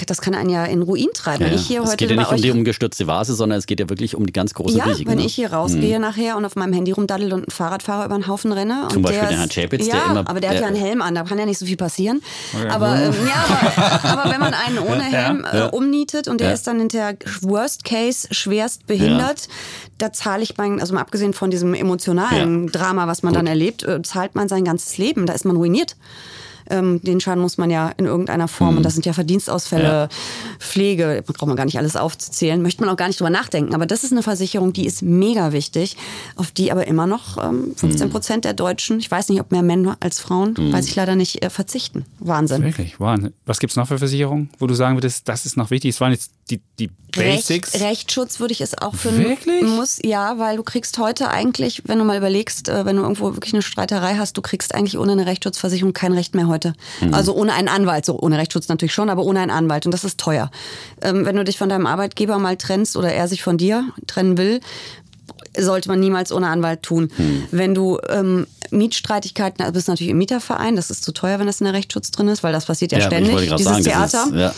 S3: das kann einen ja in Ruin treiben.
S2: Ja, wenn ich hier es heute geht ja nicht um die umgestürzte Vase, sondern es geht ja wirklich um die ganz großen
S3: ja,
S2: Risiken.
S3: wenn
S2: ne?
S3: ich hier rausgehe nachher und auf meinem Handy rumdaddel und einen Fahrradfahrer über den Haufen renne.
S2: Zum Beispiel den Herrn Chapitz,
S3: ja,
S2: der immer...
S3: aber der, der hat ja einen Helm an, da kann ja nicht so viel passieren. Okay. Aber, ähm, ja, aber, aber, wenn man einen ohne Helm äh, umnietet und der ist dann hinterher Worst Case schwerst behindert, da zahle ich mein, also mal abgesehen von diesem emotionalen ja. Drama, was man Gut. dann erlebt, äh, zahlt man sein ganzes Leben. Da ist man ruiniert ähm, den Schaden muss man ja in irgendeiner Form, mhm. und das sind ja Verdienstausfälle, ja. Pflege, braucht man gar nicht alles aufzuzählen, möchte man auch gar nicht drüber nachdenken. Aber das ist eine Versicherung, die ist mega wichtig, auf die aber immer noch ähm, 15 Prozent mhm. der Deutschen, ich weiß nicht, ob mehr Männer als Frauen, mhm. weiß ich leider nicht, äh, verzichten. Wahnsinn.
S1: Wirklich, Wahnsinn. Was gibt es noch für Versicherungen, wo du sagen würdest, das ist noch wichtig? Es waren jetzt die, die Basics.
S3: Recht, Rechtsschutz würde ich es auch für
S1: Wirklich?
S3: muss ja, weil du kriegst heute eigentlich, wenn du mal überlegst, äh, wenn du irgendwo wirklich eine Streiterei hast, du kriegst eigentlich ohne eine Rechtsschutzversicherung kein Recht mehr heute. Mhm. Also ohne einen Anwalt, so ohne Rechtsschutz natürlich schon, aber ohne einen Anwalt und das ist teuer. Ähm, wenn du dich von deinem Arbeitgeber mal trennst oder er sich von dir trennen will, sollte man niemals ohne Anwalt tun. Hm. Wenn du ähm, Mietstreitigkeiten, also bist natürlich im Mieterverein, das ist zu teuer, wenn das in der Rechtsschutz drin ist, weil das passiert ja, ja ständig, dieses sagen, Theater. Ist, ja.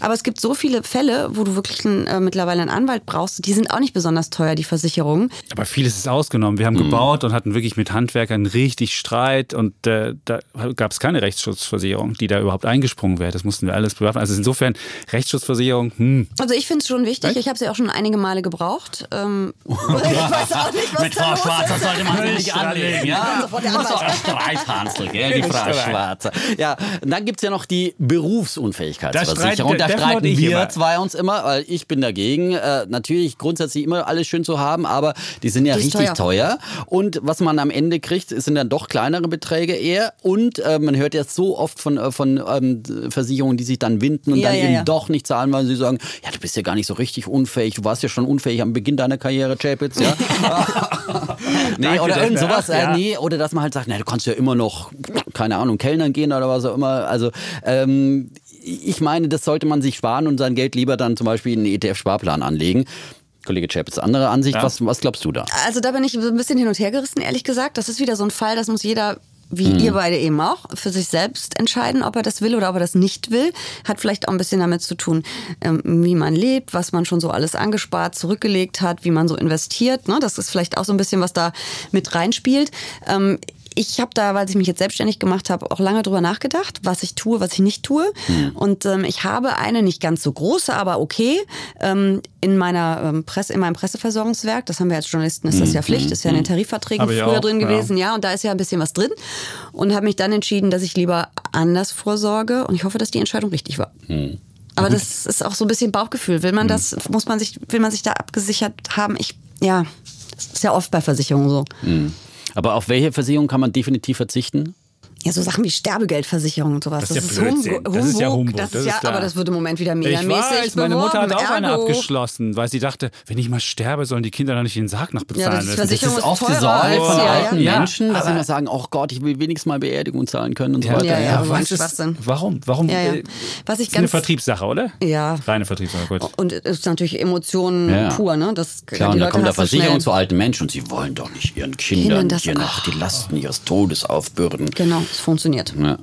S3: Aber es gibt so viele Fälle, wo du wirklich einen, äh, mittlerweile einen Anwalt brauchst, die sind auch nicht besonders teuer, die Versicherungen.
S1: Aber vieles ist ausgenommen. Wir haben mhm. gebaut und hatten wirklich mit Handwerkern richtig Streit und äh, da gab es keine Rechtsschutzversicherung, die da überhaupt eingesprungen wäre. Das mussten wir alles bewerfen. Also insofern Rechtsschutzversicherung, hm.
S3: Also ich finde es schon wichtig. Ich habe sie auch schon einige Male gebraucht. Ähm,
S2: ich weiß auch nicht, was Mit Frau Schwarzer sollte man nicht anlegen. Ja? Sofort der Anwalt. Streithansel, gell, die Frau Schwarzer. Ja, und dann gibt es ja noch die Berufsunfähigkeitsversicherung. Da streiten wir immer. zwei uns immer, weil ich bin dagegen. Äh, natürlich grundsätzlich immer alles schön zu haben, aber die sind ja die richtig teuer. teuer. Und was man am Ende kriegt, sind dann doch kleinere Beträge eher. Und äh, man hört ja so oft von, äh, von ähm, Versicherungen, die sich dann winden und ja, dann ja, eben ja. doch nicht zahlen, weil sie sagen, ja, du bist ja gar nicht so richtig unfähig. Du warst ja schon unfähig am Beginn deiner Karriere, Chapitz. Ja? nee, oder irgend sowas. Äh, nee, oder dass man halt sagt, na, du kannst ja immer noch, keine Ahnung, Kellnern gehen oder was auch immer. Also ähm, ich meine, das sollte man sich sparen und sein Geld lieber dann zum Beispiel in einen ETF-Sparplan anlegen. Kollege Chapitz, andere Ansicht. Ja. Was, was glaubst du da?
S3: Also da bin ich ein bisschen hin und her gerissen, ehrlich gesagt. Das ist wieder so ein Fall, das muss jeder wie ihr beide eben auch, für sich selbst entscheiden, ob er das will oder ob er das nicht will. Hat vielleicht auch ein bisschen damit zu tun, ähm, wie man lebt, was man schon so alles angespart, zurückgelegt hat, wie man so investiert. Ne? Das ist vielleicht auch so ein bisschen, was da mit reinspielt. Ich habe da, weil ich mich jetzt selbstständig gemacht habe, auch lange drüber nachgedacht, was ich tue, was ich nicht tue. Und ähm, ich habe eine nicht ganz so große, aber okay, ähm, in meiner ähm, Presse, in meinem Presseversorgungswerk, das haben wir als Journalisten, ist das ja Pflicht, ist ja in den Tarifverträgen
S1: Habe ich
S3: früher
S1: auch,
S3: drin
S1: ja.
S3: gewesen, ja, und da ist ja ein bisschen was drin. Und habe mich dann entschieden, dass ich lieber anders vorsorge. Und ich hoffe, dass die Entscheidung richtig war. Aber das ist auch so ein bisschen Bauchgefühl. Will man das, muss man sich, will man sich da abgesichert haben? Ich, ja, das ist ja oft bei Versicherungen so.
S2: Aber auf welche Versicherung kann man definitiv verzichten?
S3: Ja, so Sachen wie Sterbegeldversicherung und sowas.
S1: Das ist ja Blödsinn.
S3: Humbug.
S1: Das ist ja Humbug,
S3: Das
S1: das
S3: ist
S1: ist
S3: ja, aber das wird im Moment wieder
S1: Ich
S3: megamäßig
S1: weiß, meine Mutter hat auch eine
S3: Ergo.
S1: abgeschlossen, weil sie dachte, wenn ich mal sterbe, sollen die Kinder doch nicht den Sarg noch bezahlen.
S3: Ja, das ist
S2: Das ist
S3: ist
S2: oft Sorge
S3: als-
S2: von
S3: ja,
S2: alten
S1: ja.
S2: Menschen, dass sie immer sagen, oh Gott, ich will wenigstens mal Beerdigung zahlen können und so
S1: Ja,
S2: weiter.
S3: Ja, ja,
S1: was ist, warum? Warum?
S3: Ja, ja.
S1: äh,
S3: Was ich
S1: ist eine
S3: ganz
S1: Vertriebssache, oder?
S3: Ja.
S1: Reine Vertriebssache, gut.
S3: und es ist natürlich Emotionen
S2: Ja.
S3: pur, ne? Das
S2: Klar,
S3: die
S2: und da kommt
S3: du
S2: Versicherung zu alten Menschen und sie wollen doch nicht ihren
S3: Kindern das-
S2: hier noch die Lasten ihres Todes aufbürden.
S3: Genau, es funktioniert.
S2: Ja.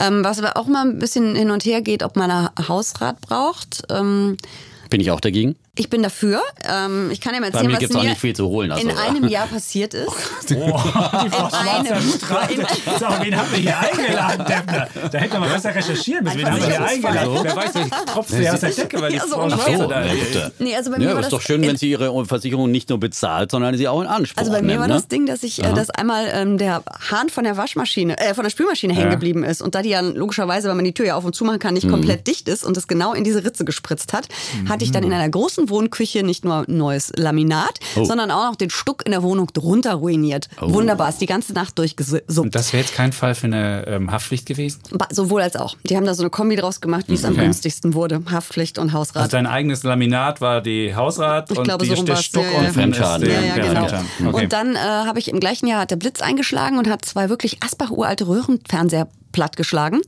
S3: Ähm, was aber auch mal ein bisschen hin und her geht, ob man einen Hausrat braucht. Ähm,
S2: Bin ich auch dagegen?
S3: Ich bin dafür. Ähm, ich kann ja mal erzählen,
S2: mir
S3: was mir
S2: nicht viel zu holen, also-
S3: in einem Jahr passiert ist.
S1: die Frau
S3: In einem-
S1: So, wen haben wir hier eingeladen, Defner? Da hätten wir mal besser recherchieren müssen. Wen haben wir hier eingeladen? Wer weiß, vielleicht tropft sie aus der Decke, weil die
S3: Ja, so
S1: Frau
S3: ungefähr.
S1: Schwarze
S3: So,
S1: da
S2: ja, bitte.
S3: Nee, also bei mir
S2: Ja,
S3: war
S2: ist
S3: das
S2: doch schön, wenn sie ihre Versicherung nicht nur bezahlt, sondern sie auch in Anspruch
S3: Also bei mir
S2: nimmt,
S3: war
S2: ne?
S3: das Ding, dass ich, äh, dass einmal ähm, der Hahn von der Waschmaschine, äh, von der Spülmaschine hängen geblieben ist und da die ja logischerweise, weil man die Tür ja auf und zu machen kann,
S2: Mhm.
S3: nicht komplett dicht ist und es genau in diese Ritze gespritzt hat, hatte ich dann in einer großen Wohnküche nicht nur neues Laminat,
S2: Oh.
S3: sondern auch noch den Stuck in der Wohnung drunter ruiniert. Wunderbar, ist die ganze Nacht durchgesuppt.
S1: Und das wäre jetzt kein Fall für eine ähm, Haftpflicht gewesen?
S3: Ba- Sowohl als auch. Die haben da so eine Kombi draus gemacht, wie es am
S1: Okay.
S3: günstigsten wurde. Haftpflicht und Hausrat.
S1: Also dein eigenes Laminat war die Hausrat
S3: Ich
S1: und
S3: glaube,
S1: die,
S3: so
S1: der. Stuck
S3: Ja,
S1: unten
S2: Fremdschaden.
S3: Ja, ja, genau.
S1: Okay.
S3: Und dann äh, habe ich im gleichen Jahr hat der Blitz eingeschlagen und hat zwei wirklich Asbach-uralte Röhrenfernseher plattgeschlagen.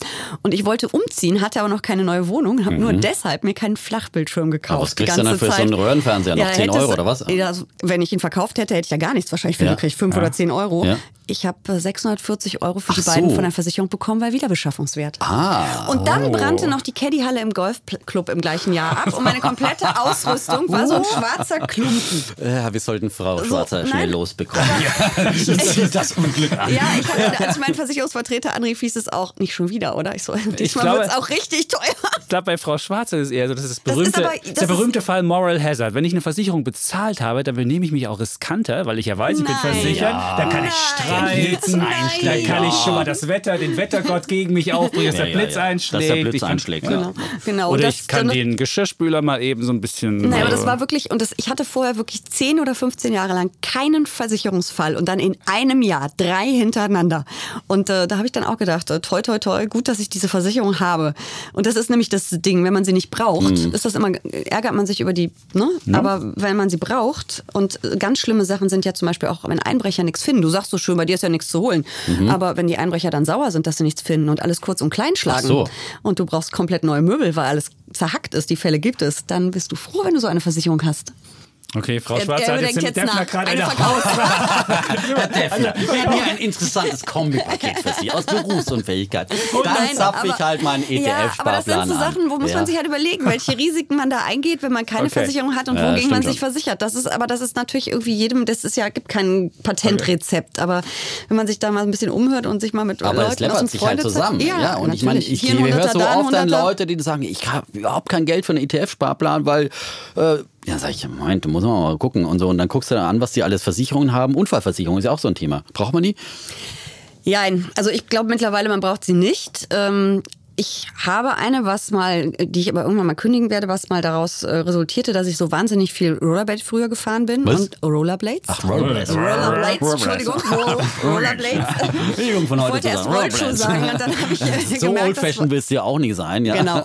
S3: Und ich wollte umziehen, hatte aber noch keine neue Wohnung, habe nur deshalb mir keinen Flachbildschirm gekauft.
S2: Mhm. Aber was
S3: die
S2: kriegst du
S3: ganze
S2: dann für so
S3: Zeit.
S2: einen Röhrenfernseher? Noch 10
S3: hättest-
S2: Euro oder was?
S3: Ja, wenn ich ihn verkauft hätte, hätte ich ja gar nichts wahrscheinlich für
S2: Ja.
S3: gekriegt. 5 oder 10 Euro.
S2: Ja.
S3: Ich habe äh, 640 Euro für die
S2: Ach so.
S3: beiden von derVersicherung bekommen, weil Wiederbeschaffungswert.
S2: Ah.
S3: Und dann brannte noch die Caddy-Halle im Golfclub im gleichen Jahr ab und meine komplette Ausrüstung war so ein schwarzer Klumpen.
S2: Ja, wir sollten Frau Schwarzer
S3: nein.
S2: schnell losbekommen.
S1: das Unglück an.
S3: Ja, ich hatte, als mein Versicherungsvertreter anrief, hieß es auch nicht schon wieder, oder? Ich so, diesmal
S1: glaube-
S3: wird es auch richtig teuer.
S1: Ich glaube, bei Frau Schwarze ist es eher so, das ist das
S3: Das ist
S1: berühmte,
S3: aber-
S1: das ist
S3: das
S1: der
S3: ist-
S1: berühmte Fall Moral Hazard. Wenn ich eine Versicherung bezahlt habe, dann benehme ich mich auch riskanter, weil ich ja weiß, ich bin
S3: Nein.
S1: versichert. Dann kann ich streiten, dann kann ich schon mal das Wetter, den Wettergott gegen mich aufbringen, dass
S2: Ja,
S1: der
S2: ja,
S1: Blitz
S2: ja.
S1: einschlägt.
S2: Dass der Blitz
S1: kann-
S2: einschlägt, ja.
S3: Genau, genau.
S1: Oder
S3: Und
S1: ich kann
S3: dann-
S1: den Geschirrspüler mal eben so ein bisschen.
S3: Nein, aber das
S1: äh,
S3: war wirklich, und das, ich hatte vorher wirklich 10 oder 15 Jahre lang keinen Versicherungsfall und dann in einem Jahr drei hintereinander. Und äh, da habe ich dann auch gedacht, äh, toi, toi, toi, gut, dass ich diese Versicherung habe. Und das ist nämlich das Ding, wenn man sie nicht braucht, ist das immer, ärgert man sich über die, ne? Aber wenn man sie braucht und äh, ganz schlimme Sachen sind ja zum Beispiel auch, wenn Einbrecher nichts finden. Du sagst so schön, bei dir ist ja nichts zu holen. Aber wenn die Einbrecher dann sauer sind, dass sie nichts finden und alles kurz und klein schlagen
S2: so.
S3: und du brauchst komplett neue Möbel, weil alles zerhackt ist, die Fälle gibt es, dann bist du froh, wenn du so eine Versicherung hast.
S1: Okay, Frau
S3: Er-
S1: Schwarze
S3: er
S1: hat jetzt,
S3: jetzt
S1: Defner gerade
S3: Eine
S2: Herr Defner, wir haben hier ein interessantes Kombipaket für Sie aus Berufsunfähigkeit. Dann
S3: Nein,
S2: zapfe ich
S3: aber-
S2: halt meinen
S3: Ja, aber das sind
S2: ETF-Sparplan
S3: so
S2: an.
S3: Sachen, wo muss
S2: Ja.
S3: man sich halt überlegen, welche Risiken man da eingeht, wenn man keine
S1: Okay.
S3: Versicherung hat und
S2: Ja,
S3: wogegen man sich
S2: schon.
S3: versichert. Das ist, aber das ist natürlich irgendwie jedem, das ist ja, gibt kein Patentrezept. Aber wenn man sich da mal ein bisschen umhört und sich mal mit
S2: Aber
S3: Leuten
S2: es läppert
S3: aus dem
S2: sich halt zusammen. Ja, und ich meine,
S3: natürlich.
S2: ich,
S3: ein
S2: höre so oft dann. Leute, die sagen, ich habe überhaupt kein Geld für einen ETF-Sparplan, weil, äh, ja, sag ich, Moment, da muss man mal gucken und so. Und dann guckst du dann an, was die alles Versicherungen haben. Unfallversicherung ist ja auch so ein Thema. Braucht man die?
S3: Ja, also ich glaube mittlerweile, man braucht sie nicht. Ähm, ich habe eine, was mal, die ich aber irgendwann mal kündigen werde, was mal daraus äh, resultierte, dass ich so wahnsinnig viel Rollerblade früher gefahren bin.
S2: Was?
S3: Und Rollerblades?
S2: Ach, Rollerblades.
S3: Rollerblades, Entschuldigung. Roll- Rollerblades.
S2: Entschuldigung von
S3: Ich
S2: heute
S3: wollte
S2: zu
S3: erst
S2: Rollerblades.
S3: sagen und dann habe ich äh,
S2: So
S3: gemerkt,
S2: old
S3: das war-
S2: fashioned willst du ja auch nicht sein, ja.
S3: Genau.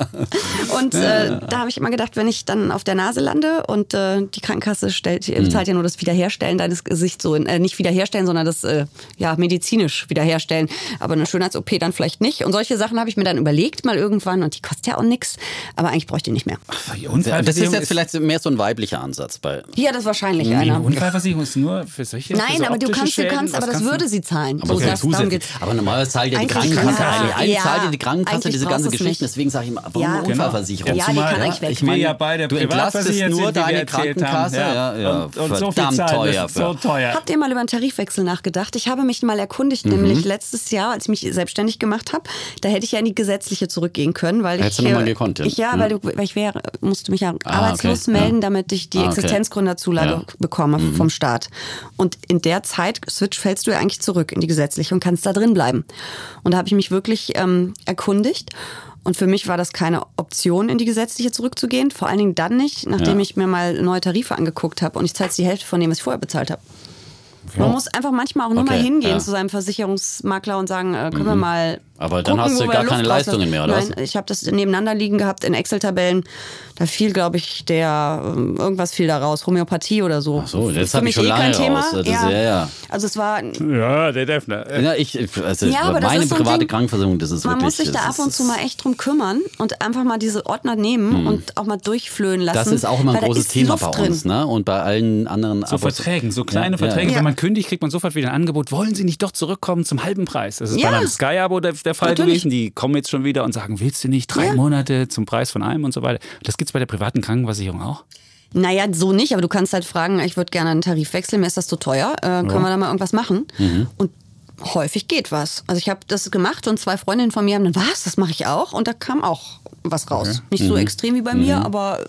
S3: Und äh, da habe ich immer gedacht, wenn ich dann auf der Nase lande und äh, die Krankenkasse stellt,
S2: Mhm.
S3: bezahlt ja nur das Wiederherstellen deines Gesichts, so äh, nicht wiederherstellen, sondern das äh, ja medizinisch wiederherstellen, aber eine Schönheits-OP dann vielleicht nicht. Und solche Sachen habe ich mir dann überlegt überlegt mal irgendwann und die kostet ja auch nichts, aber eigentlich bräuchte ich nicht mehr.
S1: Die
S2: Das ist jetzt vielleicht mehr so ein weiblicher Ansatz bei.
S3: Ja, das ist wahrscheinlich
S1: Die
S3: einer.
S1: Unfallversicherung ist nur für solche. für
S3: Nein,
S1: so
S3: aber du kannst, du
S1: Schäden,
S3: kannst,
S1: was
S3: aber das
S1: kannst du-
S3: würde sie zahlen.
S2: Aber
S3: so,
S2: okay,
S3: das, darum geht's.
S2: Aber normalerweise zahlt ja die
S3: Eigentlich
S2: Krankenkasse
S3: ja.
S2: eigentlich.
S3: Ja.
S2: zahlt ja die Krankenkasse
S3: Eigentlich
S2: diese ganze Geschichte.
S3: nicht.
S2: Deswegen sage ich immer, warum
S3: Ja,
S2: eine
S3: genau.
S2: Unfallversicherung?
S3: Ja, die kann eigentlich weg.
S1: Ich will ja beide
S2: Du entlastest nur deine Krankenkasse, ja, ja, verdammt teuer
S1: so.
S3: Habt ihr mal über einen Tarifwechsel nachgedacht? Ich habe mich mal erkundigt, nämlich letztes Jahr, als ich mich selbstständig gemacht habe, da hätte ich ja in die gesetzliche zurückgehen können, weil
S2: Hättest
S3: ich
S2: du noch mal
S3: äh,
S2: gekonnt, ja.
S3: Ich, ja,
S2: Mhm.
S3: weil, du, weil ich wäre, musste mich ja
S2: Ah,
S3: arbeitslos
S2: okay, ja.
S3: melden, damit ich die
S2: Ah, okay.
S3: Existenzgründerzulage
S2: Ja. Mhm.
S3: bekomme vom Staat. Und in der Zeit switch fällst du ja eigentlich zurück in die gesetzliche und kannst da drin bleiben. Und da habe ich mich wirklich ähm, erkundigt. Und für mich war das keine Option, in die gesetzliche zurückzugehen. Vor allen Dingen dann nicht, nachdem
S2: Ja.
S3: ich mir mal neue Tarife angeguckt habe. Und ich zahle jetzt die Hälfte von dem, was ich vorher bezahlt habe. Man muss einfach manchmal auch nur
S2: Okay,
S3: mal hingehen
S2: ja.
S3: zu seinem Versicherungsmakler und sagen, äh, können wir mal.
S2: Aber dann
S3: gucken,
S2: hast du gar keine. Leistungen mehr, oder
S3: Nein,
S2: was?
S3: ich habe das nebeneinander liegen gehabt in Excel-Tabellen. Da fiel, glaube ich, der ähm, irgendwas fiel da raus, Homöopathie oder so.
S2: Ach so, das
S3: Für
S2: hab ich
S3: mich
S2: schon
S3: eh
S2: lange
S3: kein Thema.
S2: raus. Das- ja, ja.
S3: Also es war
S1: Ja, der Defner.
S2: Ja, ich, also
S3: Ja, aber das
S2: meine
S3: ist so ein
S2: private
S3: Ding,
S2: Krankenversicherung, das ist
S3: man
S2: wirklich.
S3: muss sich da ab und
S2: ist-
S3: zu mal echt drum kümmern und einfach mal diese Ordner nehmen und auch mal durchflöhen lassen.
S2: Das ist auch immer ein großes
S3: ist
S2: Thema
S3: Luft
S2: bei uns,
S3: drin.
S2: ne? Und bei allen anderen.
S1: So Verträgen, so kleine
S2: Ja,
S1: Verträge.
S3: ja.
S1: Wenn man kündigt, kriegt man sofort wieder ein Angebot. Wollen Sie nicht doch zurückkommen zum halben Preis? Das ist
S3: Ja.
S1: bei meinem Sky-Abo der, der Fall
S3: Natürlich.
S1: gewesen. Die kommen jetzt schon wieder und sagen, willst du nicht drei
S3: Ja.
S1: Monate zum Preis von einem und so weiter. Das gibt's bei der privaten Krankenversicherung auch.
S3: Naja, so nicht, aber du kannst halt fragen, ich würde gerne einen Tarif wechseln, mir ist das zu teuer, äh, können wir da mal irgendwas machen?
S2: Mhm.
S3: Und häufig geht was. Also ich habe das gemacht und zwei Freundinnen von mir haben dann, was, das mache ich auch? Und da kam auch was raus. Nicht
S2: Mhm.
S3: so extrem wie bei mir, aber.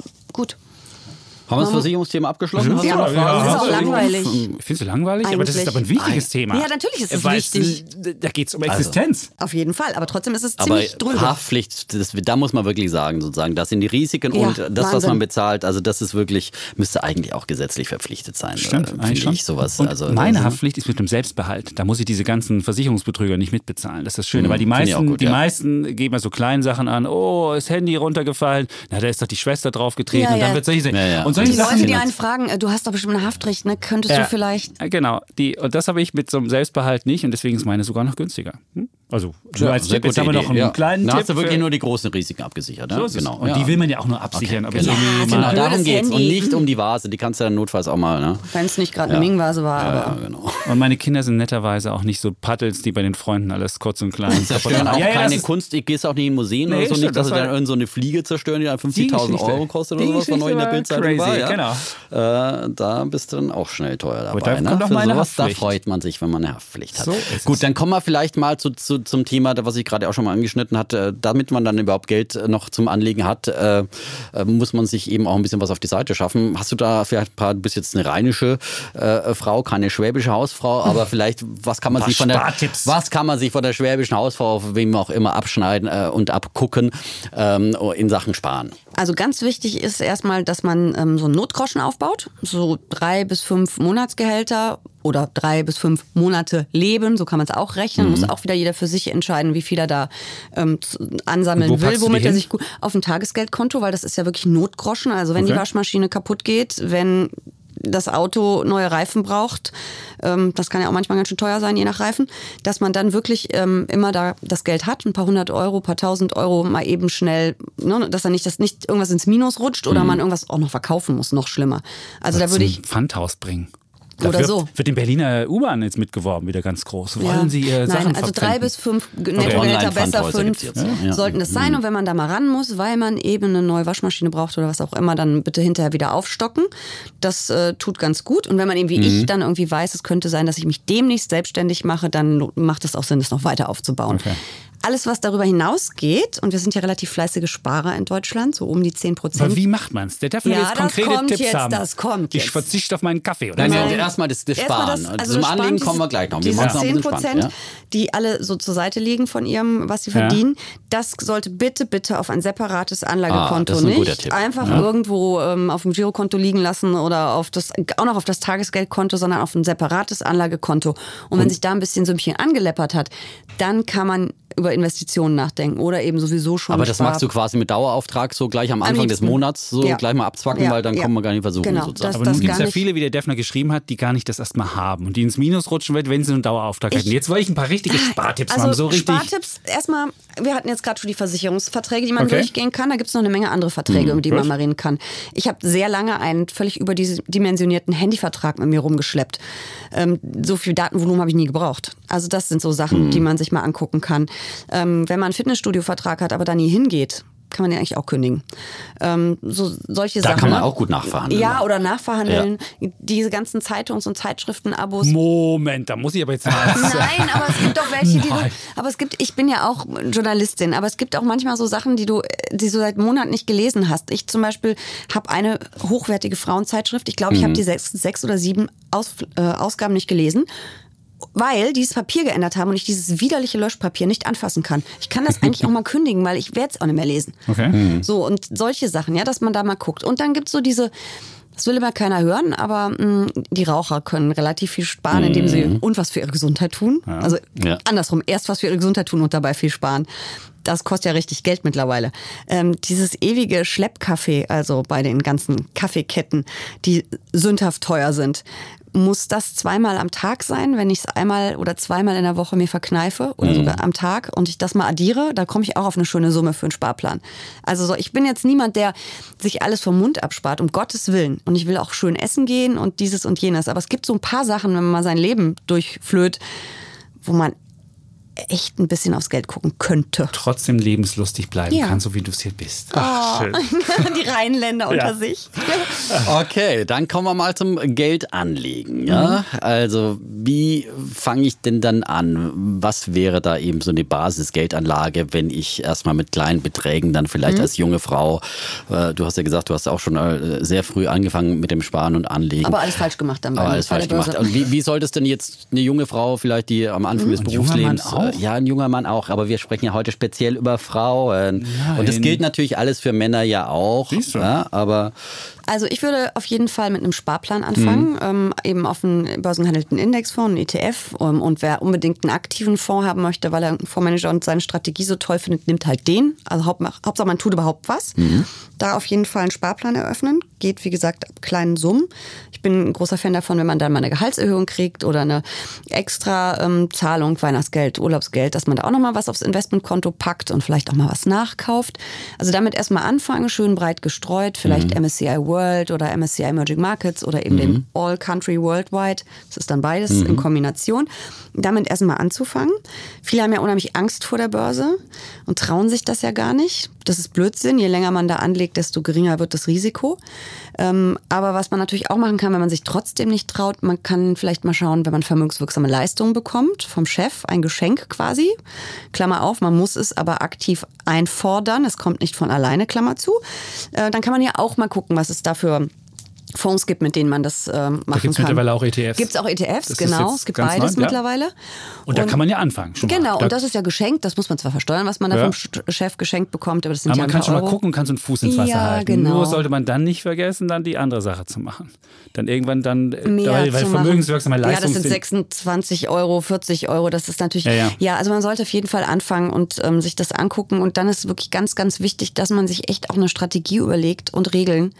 S2: Haben wir das Versicherungsthema abgeschlossen? Hast
S3: Ja, das ist auch langweilig.
S1: Findest du langweilig? Aber das ist
S3: Eigentlich.
S1: aber ein wichtiges Thema.
S3: Ja, natürlich ist es
S1: Weil
S3: wichtig.
S1: Da geht's um Existenz.
S3: Auf jeden Fall, aber trotzdem ist es
S2: Aber
S3: ziemlich drüber.
S2: Haftpflicht, das, da muss man wirklich sagen, sozusagen, das sind die Risiken
S3: Ja,
S2: und das, was
S3: Wahnsinn.
S2: man bezahlt, also das ist wirklich, müsste eigentlich auch gesetzlich verpflichtet sein.
S1: Stimmt,
S2: äh,
S1: eigentlich
S2: ich sowas.
S1: Und
S2: also,
S1: meine
S2: das-
S1: Haftpflicht ist mit dem Selbstbehalt. Da muss ich diese ganzen Versicherungsbetrüger nicht mitbezahlen. Das ist das Schöne, weil die meisten,
S2: gut,
S1: die
S2: ja.
S1: meisten geben ja so kleine Sachen an. Oh, ist Handy runtergefallen. Na, da ist doch die Schwester draufgetreten
S3: Ja,
S1: und dann
S3: ja.
S1: wird
S2: Ja, ja.
S1: Und solche
S3: die
S1: Sachen.
S3: Leute, die einen fragen, äh, du hast doch bestimmt eine Haftrecht, ne? Könntest du vielleicht.
S1: Ja, Genau, die, und das habe ich mit so einem Selbstbehalt nicht und deswegen ist meine sogar noch günstiger. Hm? Also, nur als Tipp, jetzt haben wir noch einen
S2: ja.
S1: kleinen
S2: Da
S1: Tipp.
S2: hast du wirklich nur die großen Risiken abgesichert. Ne?
S1: so ist es.
S2: genau.
S1: Und
S2: ja.
S1: die will man ja auch nur absichern.
S2: Okay,
S1: aber
S2: genau. genau, darum geht's. Und
S3: Handy.
S2: nicht um die Vase, die kannst du dann notfalls auch mal. Ne?
S3: Wenn es nicht gerade eine Ming-Vase war,
S2: Ja,
S3: aber.
S2: genau.
S1: Und meine Kinder sind netterweise auch nicht so Paddels, die bei den Freunden alles kurz und klein
S2: Zerstören auch
S1: Ja, ja,
S2: keine
S1: ist-
S2: Kunst, ich gehst auch nicht in Museen
S1: Nee,
S2: oder so,
S1: stimmt,
S2: nicht, dass
S1: das
S2: sie dann irgend so eine Fliege zerstören, die dann
S1: Die
S2: 50.000
S1: Geschichte.
S2: Euro kostet oder sowas, was noch in der Bildzeitung war. Ja? Äh, da bist du dann auch schnell teuer dabei.
S1: da
S2: ne? da freut man sich, wenn man eine Haftpflicht hat. Gut,
S1: es.
S2: dann kommen wir vielleicht mal zu, zu, zum Thema, was ich gerade auch schon mal angeschnitten hatte. Damit man dann überhaupt Geld äh, noch zum Anlegen hat, äh, äh, muss man sich eben auch ein bisschen was auf die Seite schaffen. Hast du da vielleicht ein paar, du bist jetzt eine rheinische äh, Frau, keine schwäbische Hausfrau, aber vielleicht, was kann man sich von der, was kann man sich von der schwäbischen Hausfrau, wem auch immer, abschneiden äh, und abgucken ähm, in Sachen Sparen?
S3: Also ganz wichtig ist erstmal, dass man ähm, so einen Notgroschen aufbaut, so drei bis fünf Monatsgehälter oder drei bis fünf Monate Leben, so kann man es auch rechnen,
S1: Mhm.
S3: muss auch wieder jeder für sich entscheiden, wie viel er da ähm, ansammeln
S1: wo
S3: will,
S1: die
S3: womit er
S1: hin?
S3: sich gut auf ein Tagesgeldkonto, weil das ist ja wirklich Notgroschen. Also wenn die
S1: Okay.
S3: Waschmaschine kaputt geht, wenn das Auto neue Reifen braucht, ähm, das kann ja auch manchmal ganz schön teuer sein, je nach Reifen, dass man dann wirklich ähm, immer da das Geld hat, ein paar hundert Euro, paar tausend Euro mal eben schnell, ne, dass dann nicht, dass nicht irgendwas ins Minus rutscht
S1: Mhm.
S3: oder man irgendwas auch noch verkaufen muss, noch schlimmer. Also da würde ich,
S1: Pfandhaus bringen.
S3: Oder
S1: wird,
S3: so.
S1: Wird den Berliner U-Bahn jetzt mitgeworben, wieder ganz groß. Wollen
S3: Ja.
S1: Sie Ihre Sachen
S3: Nein, also drei
S1: verpfänden?
S3: bis fünf Nettogehälter, besser
S2: Online-Pfandhäuser
S3: fünf
S2: ja.
S3: Sollten es sein. Und wenn man da mal ran muss, weil man eben eine neue Waschmaschine braucht oder was auch immer, dann bitte hinterher wieder aufstocken. Das äh, tut ganz gut. Und wenn man eben wie
S2: Mhm.
S3: ich dann irgendwie weiß, es könnte sein, dass ich mich demnächst selbstständig mache, dann macht es auch Sinn, das noch weiter aufzubauen.
S1: Okay.
S3: Alles, was darüber hinausgeht, und wir sind ja relativ fleißige Sparer in Deutschland, so um die 10
S1: Aber
S3: Prozent.
S1: wie macht man es? Der darf mir
S3: Ja,
S1: jetzt
S3: das
S1: konkrete
S3: kommt
S1: Tipps
S3: jetzt,
S1: haben.
S3: das kommt
S1: Ich
S3: jetzt.
S1: verzichte auf meinen Kaffee. Oder?
S2: Nein,
S1: so.
S2: nein, erstmal das, das
S3: Erstmal
S2: Sparen.
S3: das- also
S2: Zum
S3: das Sparen,
S2: Anlegen
S3: diese-
S2: kommen wir gleich noch. Wir
S3: Diese
S2: machen es noch ein
S3: 10
S2: bisschen spannend.
S3: Prozent,
S2: Ja?
S3: die alle so zur Seite liegen von ihrem, was sie
S1: Ja.
S3: verdienen, das sollte bitte, bitte auf ein separates Anlagekonto
S2: Ah, das ist ein guter
S3: nicht
S2: Tipp.
S3: einfach irgendwo ähm, auf dem Girokonto liegen lassen oder auf das, auch noch auf das Tagesgeldkonto, sondern auf ein separates Anlagekonto. Und wenn sich da ein bisschen Sümmchen angeleppert hat, dann kann man über Investitionen nachdenken oder eben sowieso schon.
S2: Aber das
S3: Spar-
S2: machst du quasi mit Dauerauftrag so gleich am Anfang des
S3: liebsten.
S2: Monats so
S3: Ja.
S2: gleich mal abzwacken,
S3: Ja,
S2: weil dann
S3: ja.
S2: kommen wir gar nicht versuchen
S3: Genau,
S2: sozusagen.
S3: das-
S1: Aber nun gibt es ja viele, wie der Defner geschrieben hat, die gar nicht das erstmal haben und die ins Minus rutschen, wenn sie einen Dauerauftrag hätten. Jetzt wollte ich ein paar richtige Spartipps
S3: also
S1: haben. So richtig.
S3: Spartipps, erstmal, wir hatten jetzt gerade schon die Versicherungsverträge, die man
S1: Okay.
S3: durchgehen kann. Da gibt es noch eine Menge andere Verträge, über die man mal reden kann. Ich habe sehr lange einen völlig überdimensionierten Handyvertrag mit mir rumgeschleppt. Ähm, so viel Datenvolumen habe ich nie gebraucht. Also das sind so Sachen, die man sich mal angucken kann. Ähm, wenn man einen Fitnessstudio-Vertrag hat, aber da nie hingeht, kann man den eigentlich auch kündigen. Ähm, so solche
S2: Da
S3: Sachen.
S2: kann man
S3: ne?
S2: auch gut nachverhandeln.
S3: Ja, oder nachverhandeln. Diese ganzen Zeitungs- und Zeitschriften-Abos.
S1: Moment, da muss ich aber jetzt mal.
S3: Nein, aber es gibt auch welche, die du. Aber es gibt, ich bin ja auch Journalistin, aber es gibt auch manchmal so Sachen, die du, die du seit Monaten nicht gelesen hast. Ich zum Beispiel habe eine hochwertige Frauenzeitschrift. Ich glaube, ich habe die sechs, sechs oder sieben Aus, äh, Ausgaben nicht gelesen. Weil die das Papier geändert haben und ich dieses widerliche Löschpapier nicht anfassen kann. Ich kann das eigentlich auch mal kündigen, weil ich werde es auch nicht mehr lesen.
S1: Okay.
S3: So, und solche Sachen, ja, dass man da mal guckt. Und dann gibt's so diese, das will immer keiner hören, aber mh, die Raucher können relativ viel sparen, indem sie und was für ihre Gesundheit tun. Also
S2: Ja.
S3: andersrum, erst was für ihre Gesundheit tun und dabei viel sparen. Das kostet ja richtig Geld mittlerweile. Ähm, dieses ewige Schleppkaffee, also bei den ganzen Kaffeeketten, die sündhaft teuer sind, muss das zweimal am Tag sein, wenn ich es einmal oder zweimal in der Woche mir verkneife oder sogar am Tag und ich das mal addiere, da komme ich auch auf eine schöne Summe für einen Sparplan. Also so, ich bin jetzt niemand, der sich alles vom Mund abspart, um Gottes Willen. Und ich will auch schön essen gehen und dieses und jenes. Aber es gibt so ein paar Sachen, wenn man mal sein Leben durchflöht, wo man echt ein bisschen aufs Geld gucken könnte.
S1: Trotzdem lebenslustig bleiben
S3: Ja.
S1: kann, so wie du es hier bist. Ach, schön.
S3: Die Rheinländer
S1: Ja.
S3: unter sich.
S2: Okay, dann kommen wir mal zum Geldanlegen. Ja? Also wie fange ich denn dann an? Was wäre da eben so eine Basisgeldanlage, wenn ich erstmal mit kleinen Beträgen dann vielleicht als junge Frau, äh, du hast ja gesagt, du hast auch schon äh, sehr früh angefangen mit dem Sparen und Anlegen.
S3: Aber alles falsch gemacht dann.
S2: Aber
S3: bei-
S2: alles falsch gemacht. Und wie, wie sollte es denn jetzt eine junge Frau, vielleicht die am Anfang des
S1: Ein junger
S2: Berufslebens,
S1: auch?
S2: äh, ja, ein junger Mann auch, aber wir sprechen ja heute speziell über Frauen. Und das
S1: Nein.
S2: gilt natürlich alles für Männer ja auch.
S1: Siehst du.
S2: Ja, aber
S3: Also ich würde auf jeden Fall mit einem Sparplan anfangen, ähm, eben auf einen börsengehandelten Indexfonds, einen ETF. Ähm, und wer unbedingt einen aktiven Fonds haben möchte, weil er einen Fondsmanager und seine Strategie so toll findet, nimmt halt den. Also Haupt, Hauptsache man tut überhaupt was. Da auf jeden Fall einen Sparplan eröffnen. Geht, wie gesagt, ab kleinen Summen. Ich bin ein großer Fan davon, wenn man dann mal eine Gehaltserhöhung kriegt oder eine extra ähm, Zahlung, Weihnachtsgeld, Urlaubsgeld, dass man da auch nochmal was aufs Investmentkonto packt und vielleicht auch mal was nachkauft. Also damit erstmal anfangen, schön breit gestreut, vielleicht MSCI World oder MSCI Emerging Markets oder eben den All Country Worldwide. Das ist dann beides in Kombination. Damit erstmal anzufangen. Viele haben ja unheimlich Angst vor der Börse und trauen sich das ja gar nicht. Das ist Blödsinn. Je länger man da anlegt, desto geringer wird das Risiko. Ähm, aber was man natürlich auch machen kann, wenn man sich trotzdem nicht traut, man kann vielleicht mal schauen, wenn man vermögenswirksame Leistungen bekommt vom Chef, ein Geschenk quasi. Klammer auf, man muss es aber aktiv einfordern. Es kommt nicht von alleine, Klammer zu. Äh, dann kann man ja auch mal gucken, was es da für Fonds gibt, mit denen man das äh, machen
S1: Da gibt es
S3: kann.
S1: mittlerweile auch ETFs.
S3: Gibt es auch ETFs,
S1: Das
S3: genau. Es gibt beides
S1: neu, ja.
S3: mittlerweile.
S1: Und da kann man ja anfangen. Schon mal.
S3: Genau,
S1: Da-
S3: und das ist ja geschenkt. Das muss man zwar versteuern, was man da
S1: Ja.
S3: vom Sch- Chef geschenkt bekommt, aber das sind
S1: aber
S3: ja
S1: man kann schon mal
S3: Euro.
S1: gucken und kann so einen Fuß ins Wasser
S3: Ja,
S1: halten.
S3: genau.
S1: Nur sollte man dann nicht vergessen, dann die andere Sache zu machen. Dann irgendwann dann, äh,
S3: mehr
S1: weil, weil vermögenswirksame
S3: Ja,
S1: Leistung
S3: das sind 26 Euro, 40 Euro. Das ist natürlich.
S1: Ja, ja.
S3: also man sollte auf jeden Fall anfangen und ähm, sich das angucken. Und dann ist wirklich ganz, ganz wichtig, dass man sich echt auch eine Strategie überlegt und Regeln.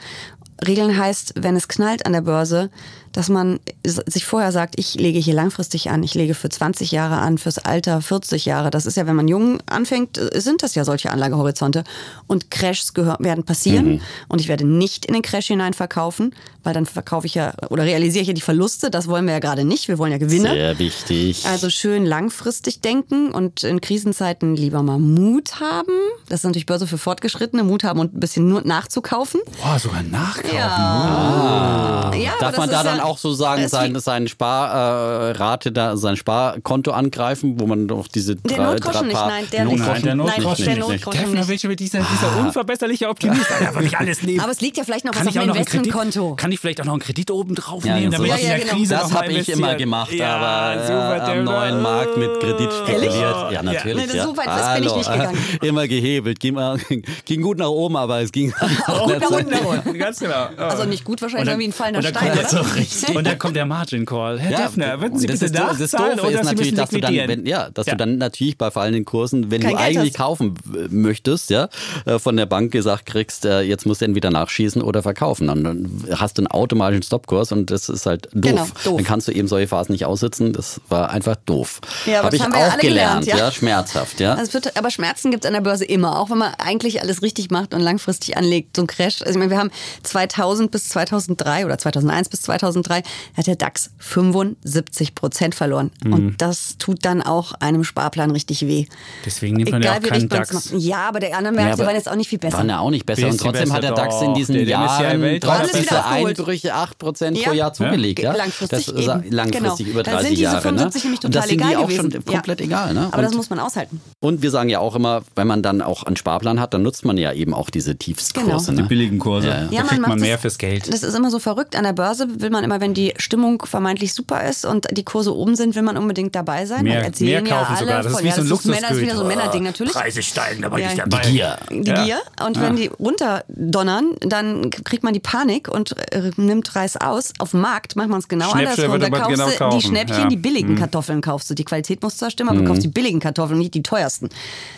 S3: Regeln heißt, wenn es knallt an der Börse, dass man sich vorher sagt, ich lege hier langfristig an, ich lege für 20 Jahre an, fürs Alter 40 Jahre. Das ist ja, wenn man jung anfängt, äh, sind das ja solche Anlagehorizonte. Und Crashs werden passieren. Und ich werde nicht in den Crash hinein verkaufen, weil dann verkaufe ich ja oder realisiere ich ja die Verluste. Das wollen wir ja gerade nicht. Wir wollen ja Gewinne.
S2: sehr wichtig.
S3: Also schön langfristig denken und in Krisenzeiten lieber mal Mut haben. Das ist natürlich Börse für Fortgeschrittene, Mut haben und ein bisschen nur nachzukaufen.
S1: Boah, sogar nachkaufen.
S3: Ja, aber
S2: Darf
S3: das
S2: man da dann
S3: ja-
S2: auch
S3: das ist
S2: sein,
S3: wie-
S2: sein Sparrate, da, sein Sparkonto angreifen, wo man doch diese
S3: Der
S2: drei,
S3: Notgroschen
S2: drei
S3: nicht, nein, der nicht.
S1: Nein, der
S3: Nein,
S1: Notgroschen
S3: der
S1: nicht.
S3: Notgroschen nicht.
S1: welche mit dieser, dieser unverbesserliche Optimist. Ja, wirklich alles nehmen.
S3: Aber es liegt ja vielleicht noch
S1: kann
S3: was
S1: ich
S3: auf
S1: auch
S3: meinem
S1: noch einen Kredit,
S3: Investmentkonto.
S1: kann ich vielleicht auch noch einen Kredit oben drauf
S2: Ja,
S1: nehmen,
S2: ja,
S1: damit ich in
S3: Ja,
S1: der
S3: ja,
S1: Krise
S2: Das
S1: noch mal
S2: habe ich immer gemacht,
S1: ja,
S2: aber
S1: super,
S2: äh, am neuen Markt mit Kredit spekuliert.
S1: Ja.
S2: Ja, natürlich. Ja.
S3: so weit bin ich nicht gegangen.
S2: Immer gehebelt. Ging, mal, ging gut nach oben, aber es ging
S3: Auch nach unten.
S1: Ganz genau.
S3: Also nicht gut wahrscheinlich,
S1: Und dann-
S3: wie ein fallender
S1: und dann
S3: Stein,
S1: kommt-
S2: so richtig.
S1: Und dann kommt der Margin Call. Herr Deffner, würden Sie bitte
S2: ist, das
S1: nachzahlen
S2: Doofe
S1: oder
S2: ist natürlich, dass du dann, wenn, ja, dass
S1: Ja.
S2: du dann natürlich bei fallenden Kursen, wenn
S3: Kein
S2: du
S3: Geld
S2: eigentlich
S3: hast.
S2: kaufen möchtest, ja, äh, von der Bank gesagt kriegst, äh, jetzt musst du entweder nachschießen oder verkaufen. Dann hast du einen automatischen Stoppkurs und das ist halt doof.
S3: Genau, doof.
S2: Dann kannst du eben solche Phasen nicht aussitzen. Das war einfach doof.
S3: Ja, aber
S2: Hab
S3: das
S2: ich
S3: haben wir ja
S2: auch
S3: alle
S2: gelernt,
S3: gelernt, ja.
S2: ja, schmerzhaft, ja.
S3: Also es wird, aber Schmerzen gibt es an der Börse immer, auch wenn man eigentlich alles richtig macht und langfristig anlegt. So ein Crash. Also ich meine, wir haben 2000 bis 2003 oder 2001 bis 2003 hat der DAX 75 Prozent verloren.
S2: Mhm.
S3: Und das tut dann auch einem Sparplan richtig weh.
S1: Deswegen nimmt man ja auch keinen DAX.
S3: Ja, aber der anderen Märkte
S2: aber
S3: waren jetzt auch nicht viel besser.
S2: Waren ja auch nicht besser. Und trotzdem hat der
S1: besser,
S2: DAX in diesen
S1: Der- der
S2: Jahren
S1: Welt-
S2: trotz dieser. Einbrüche 8% pro
S3: Ja.
S2: Jahr zugelegt. Ja?
S3: Langfristig
S2: das ist
S3: eben.
S2: langfristig
S3: Genau.
S2: über
S3: Dann
S2: 30
S3: sind diese
S2: Jahre.
S3: 75
S2: ne?
S3: nämlich
S2: Und das
S3: total
S2: sind die
S3: egal
S2: auch schon
S3: gewesen.
S2: komplett
S3: Ja.
S2: egal. Ne?
S3: aber das muss man aushalten.
S2: Und wir sagen ja auch immer, wenn man dann auch einen Sparplan hat, dann nutzt man ja eben auch diese Tiefstkurse.
S3: Genau.
S1: Die
S2: Ne?
S1: billigen Kurse.
S2: Ja, ja.
S1: Da
S3: Ja,
S1: kriegt man mehr fürs Geld.
S3: Das ist immer so verrückt. An der Börse will man immer, wenn die Stimmung vermeintlich super ist und die Kurse oben sind, will man unbedingt dabei sein.
S1: Mehr- mehr
S3: ja
S1: kaufen
S3: alle
S1: sogar. Das ist wie
S3: ja,
S1: so ein
S3: das ist Männer, das ist wieder so ein. Männerding natürlich.
S1: Preise steigen, da bin
S3: Ja,
S1: ich
S3: ja.
S1: dabei.
S2: Die Gier.
S3: Die
S1: Ja.
S3: Gier. Und wenn die runterdonnern, dann kriegt man die Panik und äh, nimmt Reis aus. Auf dem Markt macht man es genau
S1: Schnäppchen
S3: andersrum.
S1: wird
S3: Da kaufst
S1: genau
S3: du
S1: kaufen.
S3: die Schnäppchen,
S1: Ja. Mhm.
S3: die billigen Kartoffeln kaufst du. Die Qualität muss zwar stimmen, aber du kaufst die billigen Kartoffeln, nicht die teuersten.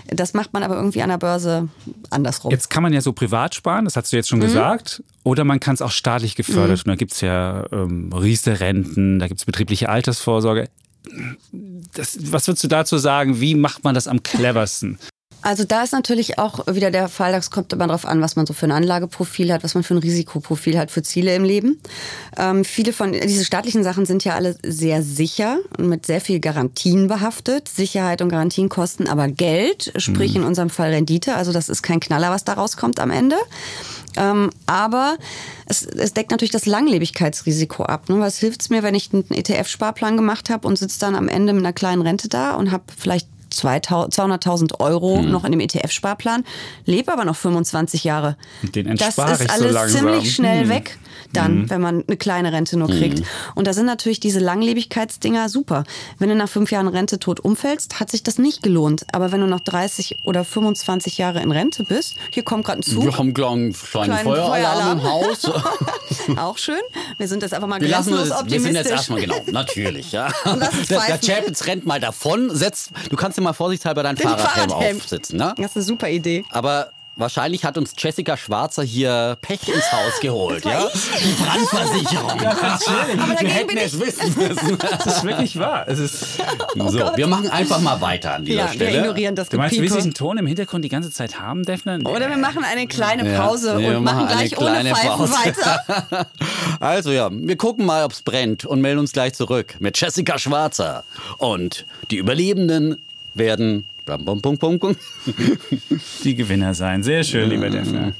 S3: Das macht man aber irgendwie an der Börse andersrum.
S1: Jetzt kann man ja so privat sparen, das hast du jetzt schon
S3: Mhm.
S1: gesagt. Oder man kann es auch staatlich gefördert. Und da gibt es ja ähm, Riester-Renten, da gibt es betriebliche Altersvorsorge. Das, was würdest du dazu sagen? Wie macht man das am cleversten?
S3: Also da ist natürlich auch wieder der Fall, das kommt immer darauf an, was man so für ein Anlageprofil hat, was man für ein Risikoprofil hat für Ziele im Leben. Ähm, viele von diese staatlichen Sachen sind ja alle sehr sicher und mit sehr viel Garantien behaftet. Sicherheit und Garantien kosten aber Geld, sprich in unserem Fall Rendite. Also das ist kein Knaller, was da rauskommt am Ende. Ähm, aber es, es deckt natürlich das Langlebigkeitsrisiko ab. Ne? Was hilft's mir, wenn ich einen ETF-Sparplan gemacht habe und sitze dann am Ende mit einer kleinen Rente da und habe vielleicht 2000 200.000 Euro
S1: Hm.
S3: noch in dem ETF-Sparplan, lebe aber noch 25 Jahre.
S1: Den
S3: das
S1: entspare
S3: ist
S1: ich so
S3: alles
S1: langsam.
S3: ziemlich schnell
S1: Hm.
S3: weg dann, wenn man eine kleine Rente nur kriegt. Und da sind natürlich diese Langlebigkeitsdinger super. Wenn du nach fünf Jahren Rente tot umfällst, hat sich das nicht gelohnt. Aber wenn du noch 30 oder 25 Jahre in Rente bist, hier kommt gerade ein Zug.
S2: Wir haben einen kleinen, kleinen
S3: Kleinen
S2: Feueralarm im Haus.
S3: Auch schön. Wir sind jetzt einfach mal
S2: Wir, lassen
S3: grenzenlos
S2: uns, wir sind jetzt
S3: optimistisch.
S2: erstmal, genau, natürlich. Ja. Der. Chapitz rennt mal davon. Setzt, du kannst dir mal vorsichtshalber deinen Fahrradhelm
S3: Fahrradhelm.
S2: aufsitzen. Ne?
S3: Das ist eine super Idee.
S2: Aber wahrscheinlich hat uns Jessica Schwarzer hier Pech ins Haus geholt. ja? Die Brandversicherung.
S3: Aber dagegen bin ich.
S2: wissen müssen.
S1: Das ist wirklich wahr. Es ist,
S2: so, wir machen einfach mal weiter an dieser
S3: Ja, wir
S2: Stelle.
S3: ignorieren das
S1: du meinst, du willst diesen Ton im Hintergrund die ganze Zeit haben, Defner?
S3: Oder wir machen eine kleine
S2: Ja,
S3: Pause
S2: wir
S3: und machen gleich ohne Pfeifen
S2: Pause.
S3: weiter.
S2: Also ja, wir gucken mal, ob es brennt und melden uns gleich zurück mit Jessica Schwarzer. Und die Überlebenden werden... Bum, bum, bum, bum, bum.
S1: Die Gewinner sein. Sehr schön, lieber Defner.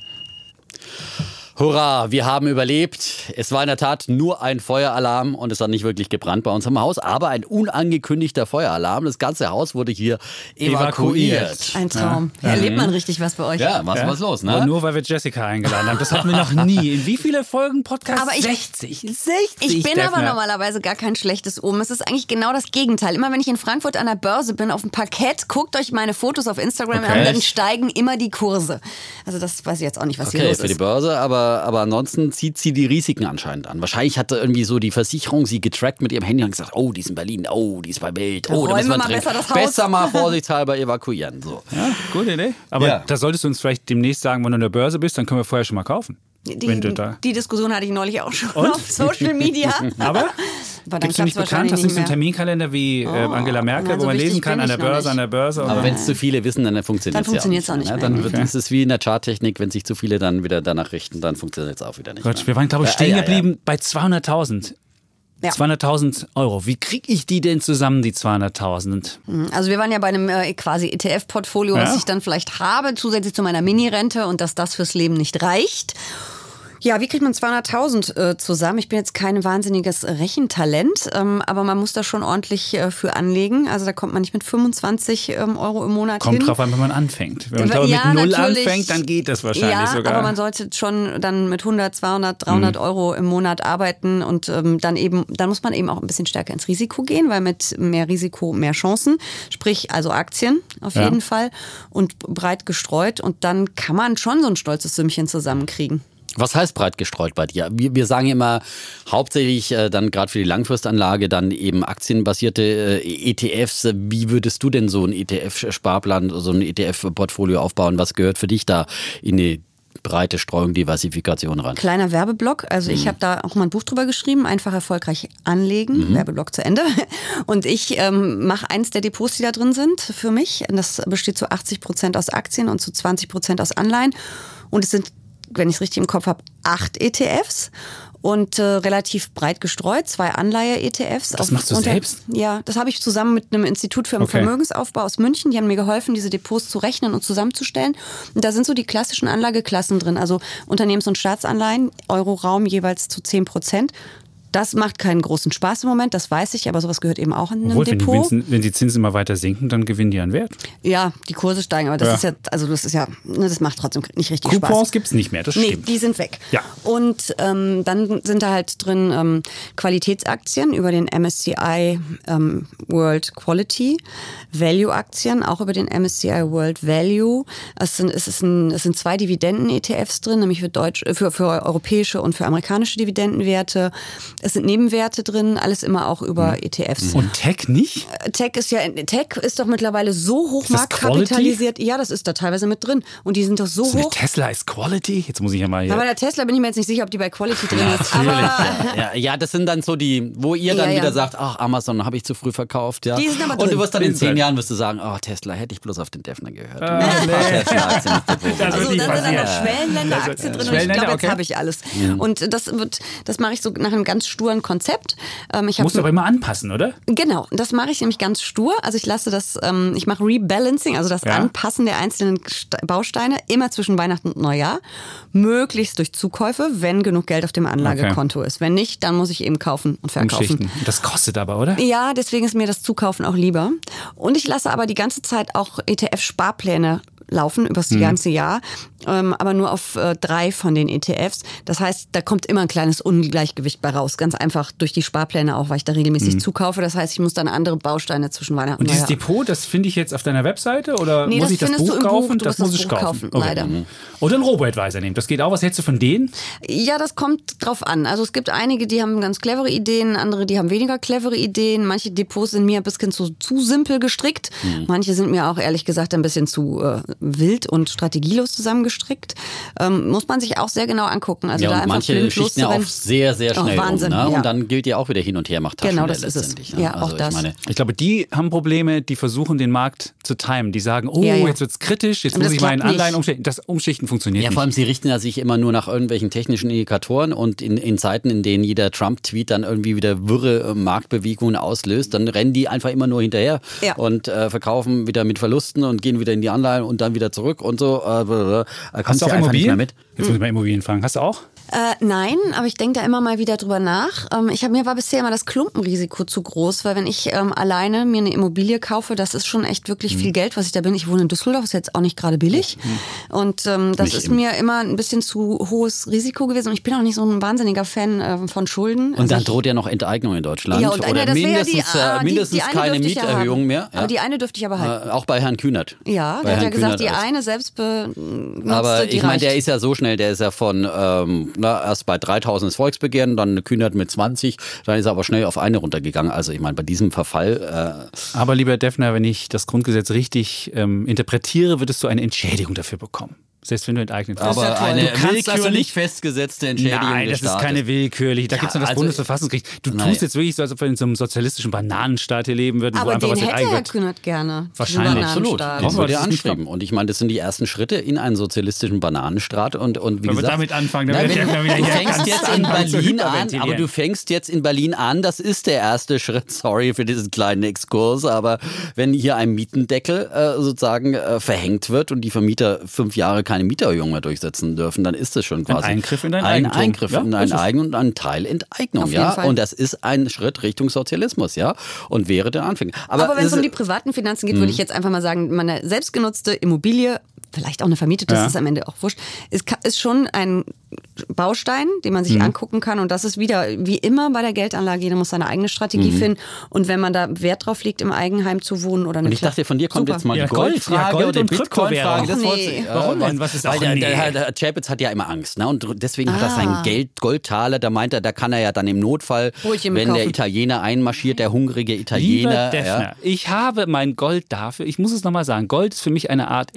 S2: Hurra, wir haben überlebt. Es war in der Tat nur ein Feueralarm und es hat nicht wirklich gebrannt bei uns im Haus, aber ein unangekündigter Feueralarm. Das ganze Haus wurde hier evakuiert.
S3: Ein Traum. Erlebt man richtig was bei euch.
S2: Ja, was
S1: Ja?
S2: was los, ne?
S1: nur, weil wir Jessica eingeladen haben. Das hatten wir noch nie. In wie viele Folgen Podcast?
S3: Aber ich-
S1: 60. 60.
S3: Ich bin aber normalerweise gar kein schlechtes Omen. Es ist eigentlich genau das Gegenteil. Immer wenn ich in Frankfurt an der Börse bin, auf dem Parkett, guckt euch meine Fotos auf Instagram
S1: Okay.
S3: an, dann steigen immer die Kurse. Also das weiß ich jetzt auch nicht, was hier
S2: Okay,
S3: los
S2: für die
S3: ist.
S2: Börse, aber, aber ansonsten zieht sie die Risiken anscheinend an. Wahrscheinlich hatte irgendwie so die Versicherung sie getrackt mit ihrem Handy und gesagt, oh, die ist in Berlin, oh, die ist bei Welt, oh, da müssen wir
S3: wir mal
S2: drin.
S3: besser das Haus.
S2: besser mal vorsichtshalber evakuieren. So.
S1: Ja, gute Idee. Aber
S2: Ja.
S1: da solltest du uns vielleicht demnächst sagen, wenn du an der Börse bist, dann können wir vorher schon mal kaufen.
S3: Die, die Diskussion hatte ich neulich auch schon
S1: Und?
S3: auf Social Media.
S1: Aber
S3: Aber dann
S1: gibst du nicht bekannt? Hast du nicht so einen
S3: mehr.
S1: Terminkalender wie äh, Angela Merkel,
S3: nein,
S1: wo
S3: so
S1: man lesen kann, an der Börse,
S3: nicht.
S1: an der Börse?
S2: Aber wenn es zu viele wissen, dann funktioniert es ja auch
S3: auch
S2: nicht.
S3: nicht
S2: ne?
S3: mehr.
S2: Dann wird, ist es wie in der Charttechnik, wenn sich zu viele dann wieder danach richten, dann funktioniert es auch wieder nicht.
S1: Gott,
S2: mehr.
S1: wir waren, glaube ich, stehen
S2: ja, ja.
S1: geblieben bei 200.000.
S3: Ja.
S1: 200.000 Euro. Wie kriege ich die denn zusammen, die 200.000?
S3: Also wir waren ja bei einem äh, quasi ETF-Portfolio, was
S1: Ja.
S3: ich dann vielleicht habe, zusätzlich zu meiner Mini-Rente und dass das fürs Leben nicht reicht. Ja, wie kriegt man 200.000 äh, zusammen? Ich bin jetzt kein wahnsinniges Rechentalent, ähm, aber man muss da schon ordentlich äh, für anlegen. Also da kommt man nicht mit 25 ähm, Euro im Monat
S1: Kommt
S3: hin.
S1: drauf an, wenn man anfängt. Wenn man
S3: Ja,
S1: mit Null anfängt, dann geht das wahrscheinlich
S3: ja,
S1: sogar.
S3: aber man sollte schon dann mit 100, 200,
S1: Mhm.
S3: 300 Euro im Monat arbeiten und ähm, dann eben, dann muss man eben auch ein bisschen stärker ins Risiko gehen, weil mit mehr Risiko mehr Chancen, sprich also Aktien auf
S1: Ja.
S3: jeden Fall und breit gestreut und dann kann man schon so ein stolzes Sümmchen zusammenkriegen.
S2: Was heißt breit gestreut bei dir? Wir, wir sagen immer hauptsächlich äh, dann gerade für die Langfristanlage dann eben aktienbasierte äh, ETFs. Wie würdest du denn so ein ETF-Sparplan, so ein ETF-Portfolio aufbauen? Was gehört für dich da in die breite Streuung, Diversifikation rein?
S3: Kleiner Werbeblock. Also ich habe da auch mal ein Buch drüber geschrieben, einfach erfolgreich anlegen. Werbeblock zu Ende. Und ich ähm, mache eins der Depots, die da drin sind für mich. Das besteht zu 80 Prozent aus Aktien und zu 20 Prozent aus Anleihen. Und es sind, wenn ich es richtig im Kopf habe, acht ETFs und äh, relativ breit gestreut, zwei Anleihe-ETFs.
S1: Das machst du selbst?
S3: Ja, das habe ich zusammen mit einem Institut für
S1: Okay.
S3: Vermögensaufbau aus München. Die haben mir geholfen, diese Depots zu rechnen und zusammenzustellen. Und da sind so die klassischen Anlageklassen drin, also Unternehmens- und Staatsanleihen, Euroraum jeweils zu 10 Prozent. Das macht keinen großen Spaß im Moment, das weiß ich, aber sowas gehört eben auch in einem
S1: Obwohl, wenn die,
S3: Depot.
S1: Zinsen, wenn die Zinsen immer weiter sinken, dann gewinnen die an Wert.
S3: Ja, die Kurse steigen, aber das
S1: Ja.
S3: ist ja, also das ist ja, ne, das macht trotzdem nicht richtig
S1: Coupons
S3: Spaß.
S1: gibt es nicht mehr, das
S3: Nee,
S1: stimmt.
S3: die sind weg.
S1: Ja.
S3: Und ähm, dann sind da halt drin ähm, Qualitätsaktien über den MSCI ähm, World Quality, Value-Aktien auch über den MSCI World Value. Es sind, es ist ein, es sind zwei Dividenden-ETFs drin, nämlich für, Deutsch, für, für europäische und für amerikanische Dividendenwerte. Es sind Nebenwerte drin, alles immer auch über
S1: Mhm.
S3: ETFs.
S1: Und Tech nicht?
S3: Tech ist ja Tech ist doch mittlerweile so hoch
S1: Ist
S3: marktkapitalisiert. Ja, das ist da teilweise mit drin. Und die sind doch so
S1: eine
S3: hoch.
S1: Tesla ist Quality? Jetzt muss ich ja mal hier.
S3: Aber bei der Tesla bin ich mir jetzt nicht sicher, ob die bei Quality drin ist.
S2: Natürlich,
S3: Aber
S2: ja, ja. ja, das sind dann so die, wo ihr dann
S3: Ja, ja.
S2: wieder sagt, ach, Amazon habe ich zu früh verkauft, ja.
S3: Die sind aber
S2: Und du
S3: drin.
S2: wirst dann in zehn. Jahren wirst du sagen, oh, Tesla, hätte ich bloß auf den Defner gehört.
S1: Ah,
S2: ins Depot.
S1: Das
S3: also,
S1: wird
S3: da sind dann noch Schwellenländeraktien drin und ich glaube, jetzt
S1: okay.
S3: habe ich alles. Und das wird, das mache ich so nach einem ganz sturen Konzept. Ähm, ich
S1: Musst aber immer anpassen, oder?
S3: Genau, das mache ich nämlich ganz stur. Also ich lasse das, ähm, ich mache Rebalancing, also das
S1: Ja.
S3: Anpassen der einzelnen St- Bausteine immer zwischen Weihnachten und Neujahr. Möglichst durch Zukäufe, wenn genug Geld auf dem Anlagekonto ist. Wenn nicht, dann muss ich eben kaufen und verkaufen.
S1: Umschichten. Das kostet aber, oder?
S3: Ja, deswegen ist mir das Zukaufen auch lieber. Und ich lasse aber die ganze Zeit auch ETF-Sparpläne laufen übers
S1: Mhm.
S3: ganze Jahr, ähm, aber nur auf äh, drei von den ETFs. Das heißt, da kommt immer ein kleines Ungleichgewicht bei raus. Ganz einfach durch die Sparpläne auch, weil ich da regelmäßig zukaufe. Das heißt, ich muss dann andere Bausteine zwischen Weihnachten
S1: Mhm. Und
S3: und
S1: dieses. Depot, das finde ich jetzt auf deiner Webseite oder
S3: Nee,
S1: muss
S3: das
S1: ich das Buch
S3: Buch.
S1: kaufen?
S3: Du
S1: das
S3: musst
S1: muss
S3: das
S1: ich
S3: Buch
S1: kaufen.
S3: kaufen, leider.
S1: Oder einen Robo-Advisor nehmen. Das geht auch. Was hältst du von denen?
S3: Ja, das kommt drauf an. Also es gibt einige, die haben ganz clevere Ideen, andere, die haben weniger clevere Ideen. Manche Depots sind mir ein bisschen zu, zu simpel gestrickt.
S1: Mhm.
S3: Manche sind mir auch ehrlich gesagt ein bisschen zu äh, wild und strategielos zusammengestrickt. Ähm, muss man sich auch sehr genau angucken. Also
S2: Ja,
S3: da
S2: und
S3: einfach
S2: manche schichten ja auch sehr, sehr
S3: Oh,
S2: schnell
S3: Wahnsinn,
S2: um. Ne?
S3: ja.
S2: Und dann gilt ja auch wieder hin und her macht
S3: Genau,
S2: Taschengeld
S3: das ist es.
S2: letztendlich. ne?
S3: Ja, auch
S2: also
S3: das.
S2: Ich meine,
S1: Ich glaube, die haben Probleme, die versuchen, den Markt zu timen. Die sagen, oh,
S3: Ja, ja.
S1: jetzt wird's kritisch, jetzt muss
S3: das
S1: ich mal in
S3: klappt nicht.
S1: Anleihen umschichten. Das Umschichten funktioniert
S2: Ja,
S1: nicht.
S2: vor allem, sie richten ja sich immer nur nach irgendwelchen technischen Indikatoren und in, in Zeiten, in denen jeder Trump-Tweet dann irgendwie wieder wirre äh, Marktbewegungen auslöst, dann rennen die einfach immer nur hinterher
S3: Ja.
S2: und äh, verkaufen wieder mit Verlusten und gehen wieder in die Anleihen und dann wieder zurück und so. Äh, äh,
S1: Hast du auch
S2: einfach nicht mehr
S1: Immobilien?
S2: mit.
S1: Jetzt muss ich mal Immobilien fragen. Hast du auch?
S3: Äh, nein, aber ich denke da immer mal wieder drüber nach. Ähm, ich hab, mir war bisher immer das Klumpenrisiko zu groß, weil wenn ich ähm, alleine mir eine Immobilie kaufe, das ist schon echt wirklich
S2: Mhm.
S3: viel Geld, was ich da bin. Ich wohne in Düsseldorf, ist jetzt auch nicht gerade billig. Und ähm, das
S2: Nicht
S3: ist
S2: im-
S3: mir immer ein bisschen zu hohes Risiko gewesen. Und ich bin auch nicht so ein wahnsinniger Fan äh, von Schulden.
S2: Und
S3: Also
S2: dann droht ja noch Enteignung in Deutschland.
S3: ja, und
S2: oder
S3: das wäre ja
S2: mindestens,
S3: die, ah,
S2: äh,
S3: die,
S2: mindestens
S3: die eine
S2: keine Mieterhöhung
S3: haben.
S2: mehr. Ja?
S3: Aber die eine dürfte ich aber halten.
S2: Äh, auch bei Herrn Kühnert.
S3: Ja, der hat ja gesagt,
S2: Kühnert
S3: die eine selbstbenutzte,
S2: Aber
S3: die
S2: ich meine, der ist ja so schnell, der ist ja von ähm, na, erst bei 3000 das Volksbegehren, dann eine Kühnert mit 20, dann ist er aber schnell auf eine runtergegangen. Also ich meine, bei diesem Verfall, äh,
S1: Aber lieber Defner, wenn ich das Grundgesetz richtig ähm, interpretiere, würdest du eine Entschädigung dafür bekommen. Selbst wenn du enteignet wirst.
S2: aber
S3: ja
S2: eine
S1: Du kannst
S2: willkürlich
S1: also nicht-
S2: festgesetzte Entschädigung
S1: Nein, das ist
S2: Staates.
S1: keine willkürlich. Da
S2: Ja,
S1: gibt's noch das
S2: also-
S1: Bundesverfassungsgericht. Du
S2: Naja.
S1: tust jetzt wirklich so, als ob wir in so einem sozialistischen Bananenstaat hier leben würden, wo
S3: aber
S1: einfach
S3: den
S1: was
S3: hätte
S1: enteignet
S3: Herr
S1: wird.
S3: Kühnert gerne.
S1: Wahrscheinlich.
S2: Absolut.
S1: Wir,
S2: würde er
S1: es nicht
S2: anstreben. Und ich meine, das sind die ersten Schritte in einen sozialistischen Bananenstaat. Und, und wie
S1: Wenn wir
S2: gesagt,
S1: damit anfangen, dann
S2: Nein, wenn,
S1: wieder
S2: du fängst jetzt in Berlin an, aber du fängst jetzt in Berlin an. Das ist der erste Schritt. Sorry für diesen kleinen Exkurs, aber wenn hier ein Mietendeckel äh, sozusagen äh, verhängt wird und die Vermieter fünf Jahre keine Mieterhöhung mehr durchsetzen dürfen, dann ist das schon quasi
S1: Eingriff in dein
S2: ein
S1: Eigentum.
S2: Eingriff
S1: Ja,
S2: in dein
S1: es.
S2: Eigen und ein Teil Enteignung,
S3: Auf
S2: ja. Und das ist ein Schritt Richtung Sozialismus, ja. Und wäre der Anfang.
S3: Aber wenn es um die privaten Finanzen geht, würde ich jetzt einfach mal sagen, meine selbstgenutzte Immobilie vielleicht auch eine vermietete, das
S1: Ja.
S3: ist am Ende auch wurscht, ist, ist schon ein Baustein, den man
S1: Mhm.
S3: sich angucken kann. Und das ist wieder, wie immer bei der Geldanlage, jeder muss seine eigene Strategie
S1: Mhm.
S3: finden. Und wenn man da Wert drauf legt, im Eigenheim zu wohnen oder eine
S2: Und ich
S3: Kle-
S2: dachte, von dir kommt
S3: Super.
S2: jetzt mal
S1: Ja,
S2: die
S1: Gold,
S2: Goldfrage
S1: ja, Gold
S2: oder Bitcoin-Frage. Das
S3: nee.
S1: Warum denn? Was ist
S2: weil
S1: auch
S2: der,
S1: nee?
S2: der, Herr- der Herr Chapitz hat ja immer Angst. Ne? Und deswegen hat er
S3: Ah.
S2: sein Geld, Goldtaler, da meint er, da kann er ja dann im Notfall, wenn der
S3: kaufen.
S2: Italiener einmarschiert, der hungrige
S1: Lieber
S2: Italiener.
S1: Defner,
S2: ja,
S1: ich habe mein Gold dafür, ich muss es nochmal sagen, Gold ist für mich eine Art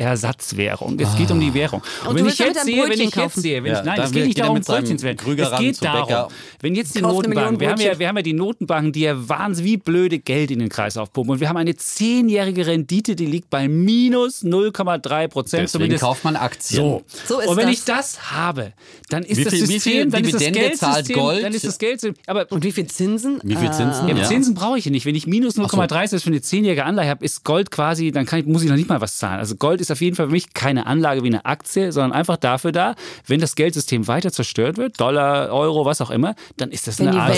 S1: Ersatzwährung. Es geht um die Währung. Und,
S3: Und
S1: wenn ich jetzt sehe, wenn ich jetzt
S3: kaufen.
S1: sehe, wenn
S2: Ja,
S1: ich, nein, es geht nicht darum, Brötchen zu werden. Es geht darum, wenn jetzt die Notenbanken, wir haben, ja, wir haben ja die Notenbanken, die ja wahnsinnig wie blöde Geld in den Kreis aufpumpen. Und wir haben eine zehnjährige Rendite, die liegt bei minus 0,3 Prozent.
S2: deswegen
S1: zumindest.
S2: kauft man Aktien.
S1: So.
S3: So ist
S1: und wenn
S3: das.
S1: ich das habe, dann ist
S2: Wie
S1: das
S2: viel- wie
S1: System,
S2: viel
S1: dann ist das Geldsystem,
S2: Gold?
S1: dann ist das Geldsystem. Aber
S3: Und wie viel Zinsen?
S2: Wie viel Zinsen?
S1: ja,
S2: Ja.
S1: Zinsen brauche ich ja nicht. Wenn ich minus 0,30 für eine 10-jährige Anleihe habe, ist Gold quasi, dann kann ich, muss ich noch nicht mal was zahlen. Also Gold ist auf jeden Fall für mich keine Anlage wie eine Aktie, sondern einfach dafür da, wenn das Geldsystem weiter zerstört wird, Dollar, Euro, was auch immer, dann ist das
S3: Wenn
S1: eine Art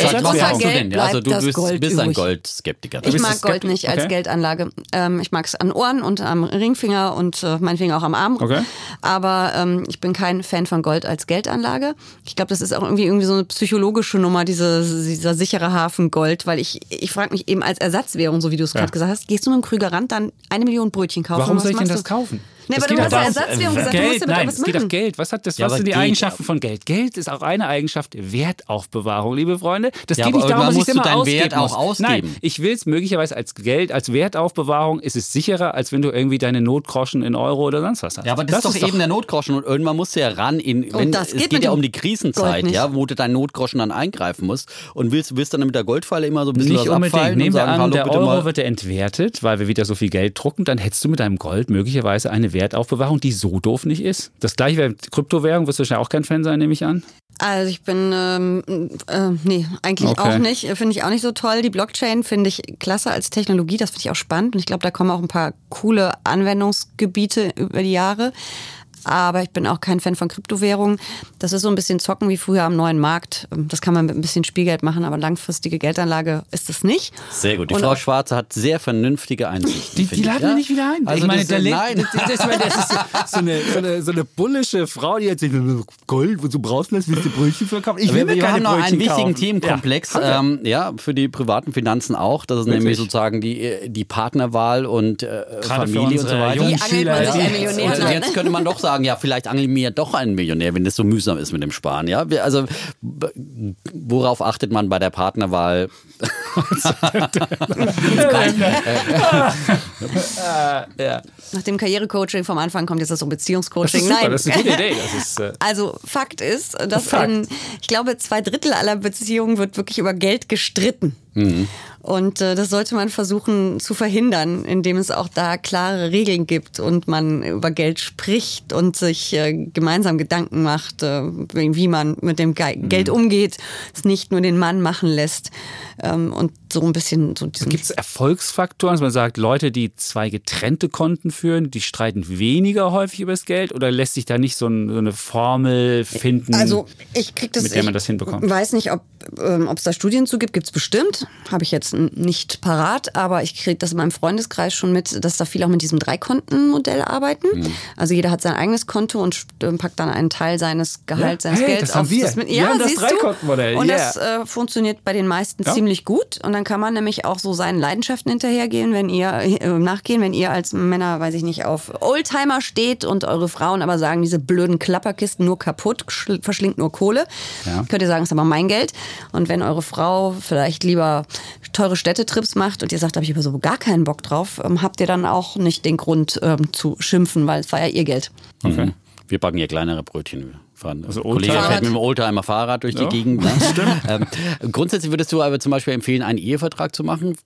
S2: denn? Also du bist, bist ein. Goldskeptiker.
S3: Ich mag Gold nicht als
S1: okay.
S3: Geldanlage. Ähm, ich mag es an Ohren und am Ringfinger und äh, meinetwegen auch am Arm.
S1: Okay.
S3: Aber ähm, ich bin kein Fan von Gold als Geldanlage. Ich glaube, das ist auch irgendwie, irgendwie so eine psychologische Nummer, diese, dieser sichere Hafen Gold, weil ich, ich frage mich eben als Ersatzwährung, so wie du es gerade gesagt hast, gehst du mit dem Krügerrand dann eine Million Brötchen kaufen?
S1: Warum soll ich denn das kaufen?
S3: Nee,
S1: Das
S3: aber du
S1: geht
S3: hast
S1: doch
S3: ja Ersatzwährung gesagt, du
S1: Geld,
S3: musst damit
S1: nein,
S3: auch was
S1: es geht auf
S3: machen.
S1: Geld. Was, hat das,
S2: Ja,
S1: was sind die
S2: geht-
S1: Eigenschaften von Geld? Geld ist auch eine Eigenschaft Wertaufbewahrung, liebe Freunde. Das
S2: Ja,
S1: geht nicht darum, dass ich
S2: du
S1: immer
S2: deinen
S1: ausgeben
S2: Wert auch
S1: muss. Nein,
S2: ausgeben.
S1: ich will es möglicherweise als Geld, als Wertaufbewahrung ist es sicherer, als wenn du irgendwie deine Notgroschen in Euro oder sonst was hast.
S2: Ja, aber das, ist doch eben der Notgroschen und irgendwann musst du ja ran in, wenn,
S3: das
S2: es
S3: geht
S2: geht,
S3: mit
S2: ja um die Krisenzeit, ja, wo du deinen Notgroschen dann eingreifen musst und willst, willst dann mit der Goldfalle immer so ein bisschen
S1: Nicht
S2: was
S1: unbedingt.
S2: abfallen
S1: Nehmen
S2: und
S1: wir
S2: sagen,
S1: an,
S2: hallo,
S1: der
S2: bitte
S1: Euro
S2: mal.
S1: wird ja entwertet, weil wir wieder so viel Geld drucken, dann hättest du mit deinem Gold möglicherweise eine Wertaufbewahrung, die so doof nicht ist. Das gleiche wäre mit Kryptowährung, wirst du wahrscheinlich auch kein Fan sein, nehme ich an.
S3: Also ich bin, ähm, äh, nee, eigentlich
S1: Okay.
S3: auch nicht. Finde ich auch nicht so toll. Die Blockchain finde ich klasse als Technologie, das finde ich auch spannend. Und ich glaube, da kommen auch ein paar coole Anwendungsgebiete über die Jahre. Aber ich bin auch kein Fan von Kryptowährungen. Das ist so ein bisschen zocken wie früher am neuen Markt. Das kann man mit ein bisschen Spielgeld machen, aber langfristige Geldanlage ist es nicht.
S2: Sehr gut. Die
S3: Und
S2: Frau Schwarze hat sehr vernünftige Einsichten.
S1: Die, die
S2: ich,
S1: laden
S2: ja?
S1: wir nicht wieder ein.
S2: Also
S1: ich meine,
S2: das, äh, nein.
S1: Das, das, das, das ist so, eine, so, eine, so eine bullische Frau, die jetzt Gold, wo du brauchst, willst du Brötchen verkaufen? Ich will
S2: Wir,
S1: mir
S2: wir
S1: keine
S2: haben noch einen wichtigen
S1: kaufen.
S2: Themenkomplex,
S1: Ja,
S2: ähm, ja, für die privaten Finanzen auch. Das ist
S1: Wirklich?
S2: nämlich sozusagen die, die Partnerwahl und äh, Familie und so weiter.
S3: Wie angelt man sich
S1: die-
S3: ein Millionär
S2: Und
S3: an?
S2: jetzt könnte man doch sagen, ja, vielleicht angeln ja doch einen Millionär, wenn das so mühsam ist mit dem Sparen. Ja, also worauf achtet man bei der Partnerwahl?
S3: Nach dem Karrierecoaching vom Anfang kommt jetzt das so
S1: Das
S3: Beziehungscoaching.
S1: ist super,
S3: Nein.
S1: das ist eine gute Idee. Das ist, äh,
S3: Also Fakt ist, dass
S1: Fakt.
S3: in, ich glaube, zwei Drittel aller Beziehungen wird wirklich über Geld gestritten. Und äh, das sollte man versuchen zu verhindern, indem es auch da klare Regeln gibt und man über Geld spricht und sich äh, gemeinsam Gedanken macht, äh, wie man mit dem Ge Geld umgeht, es nicht nur den Mann machen lässt ähm, und so ein bisschen so diesen
S1: Gibt es Erfolgsfaktoren, dass man sagt, Leute, die zwei getrennte Konten führen, die streiten weniger häufig über das Geld oder lässt sich da nicht so, ein, so eine Formel finden?
S3: Also ich krieg das,
S1: mit der man
S3: ich
S1: das hinbekommt?
S3: weiß nicht, ob ähm, es da Studien zu gibt, gibt es bestimmt. Habe ich jetzt nicht parat, aber ich kriege das in meinem Freundeskreis schon mit, dass da viele auch mit diesem Dreikontenmodell arbeiten.
S1: Mhm.
S3: Also jeder hat sein eigenes Konto und ähm, packt dann einen Teil seines Gehalts,
S1: Ja,
S3: seines
S1: hey,
S3: Gelds
S1: das haben
S3: auf
S1: wir.
S3: das mit.
S1: Wir
S3: Ja,
S1: haben das Dreikontenmodell?
S3: Und
S1: yeah.
S3: das äh, funktioniert bei den meisten
S1: Ja.
S3: ziemlich gut. Und dann kann man nämlich auch so seinen Leidenschaften hinterhergehen, wenn ihr äh, nachgehen, wenn ihr als Männer, weiß ich nicht, auf Oldtimer steht und eure Frauen aber sagen, diese blöden Klapperkisten nur kaputt, schl- verschlingt nur Kohle.
S1: Ja.
S3: Könnt ihr sagen, ist aber mein Geld. Und wenn eure Frau vielleicht lieber teure Städtetrips macht und ihr sagt, da habe ich aber so gar keinen Bock drauf, ähm, habt ihr dann auch nicht den Grund ähm, zu schimpfen, weil es war ja ihr Geld.
S2: Mhm. Wir backen hier kleinere Brötchen. Fahren,
S1: Also
S2: Kollege fährt mit dem Oldtimer Fahrrad durch die
S1: Ja,
S2: Gegend. Ne? Ähm, grundsätzlich würdest du aber zum Beispiel empfehlen, einen Ehevertrag zu machen.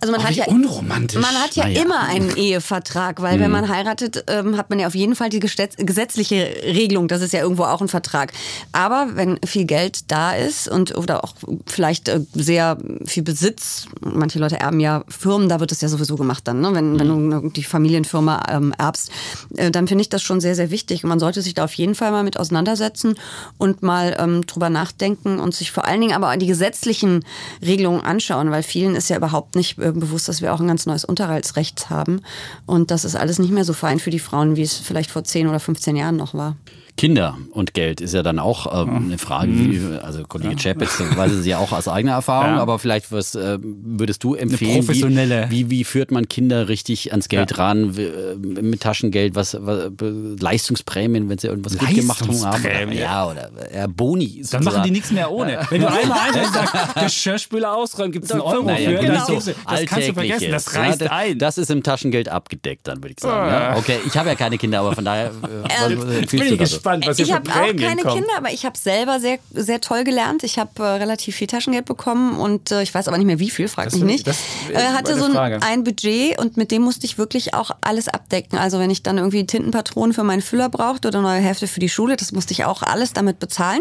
S3: Also man
S1: Oh,
S3: hat
S1: wie
S3: ja
S1: unromantisch.
S3: Man hat ja
S2: Naja.
S3: immer einen Ehevertrag, weil wenn man heiratet, ähm, hat man ja auf jeden Fall die gesetzliche Regelung. Das ist ja irgendwo auch ein Vertrag. Aber wenn viel Geld da ist und oder auch vielleicht äh, sehr viel Besitz, manche Leute erben ja Firmen, da wird es ja sowieso gemacht dann, ne? wenn, wenn du die Familienfirma ähm, erbst, äh, dann finde ich das schon sehr, sehr wichtig. Und man sollte sich da auf jeden Fall mal mit auseinandersetzen auseinandersetzen und mal ähm, drüber nachdenken und sich vor allen Dingen aber die gesetzlichen Regelungen anschauen, weil vielen ist ja überhaupt nicht äh, bewusst, dass wir auch ein ganz neues Unterhaltsrecht haben. Und das ist alles nicht mehr so fein für die Frauen, wie es vielleicht vor 10 oder 15 Jahren noch war.
S2: Kinder und Geld ist ja dann auch ähm, eine Frage, wie,
S1: Mhm.
S2: also Kollege Chapitz weiß es ja auch aus eigener Erfahrung,
S1: Ja.
S2: aber vielleicht was, äh, würdest du empfehlen,
S1: professionelle-
S2: Wie, wie, wie führt man Kinder richtig ans Geld ran, wie, äh, mit Taschengeld, was, was Leistungsprämien, wenn sie irgendwas gut gemacht haben,
S1: Leistungsprämien?
S2: ja, oder äh, Boni.
S1: Dann machen die nichts mehr ohne. Wenn du einmal einmal sagst, Geschirrspüler ausräumen, gibt es einen Euro
S2: Naja,
S1: für,
S2: genau.
S1: das kannst du vergessen, das reißt
S2: ja, das,
S1: ein.
S2: Das ist im Taschengeld abgedeckt, dann würde ich sagen.
S1: Ah.
S2: Ja. Okay, ich habe ja keine Kinder, aber von daher äh, was, was empfiehlst
S1: bin
S2: du
S1: ich
S2: da so?
S1: Gespannt, was hier
S3: ich
S1: für
S3: habe auch keine
S1: kommen.
S3: Kinder, aber ich habe selber sehr, sehr toll gelernt. Ich habe äh, relativ viel Taschengeld bekommen und äh, ich weiß aber nicht mehr wie viel, frag
S1: Das
S3: mich nicht.
S1: das
S3: äh, hatte so ein, ein Budget und mit dem musste ich wirklich auch alles abdecken. Also wenn ich dann irgendwie Tintenpatronen für meinen Füller brauchte oder neue Hefte für die Schule, das musste ich auch alles damit bezahlen.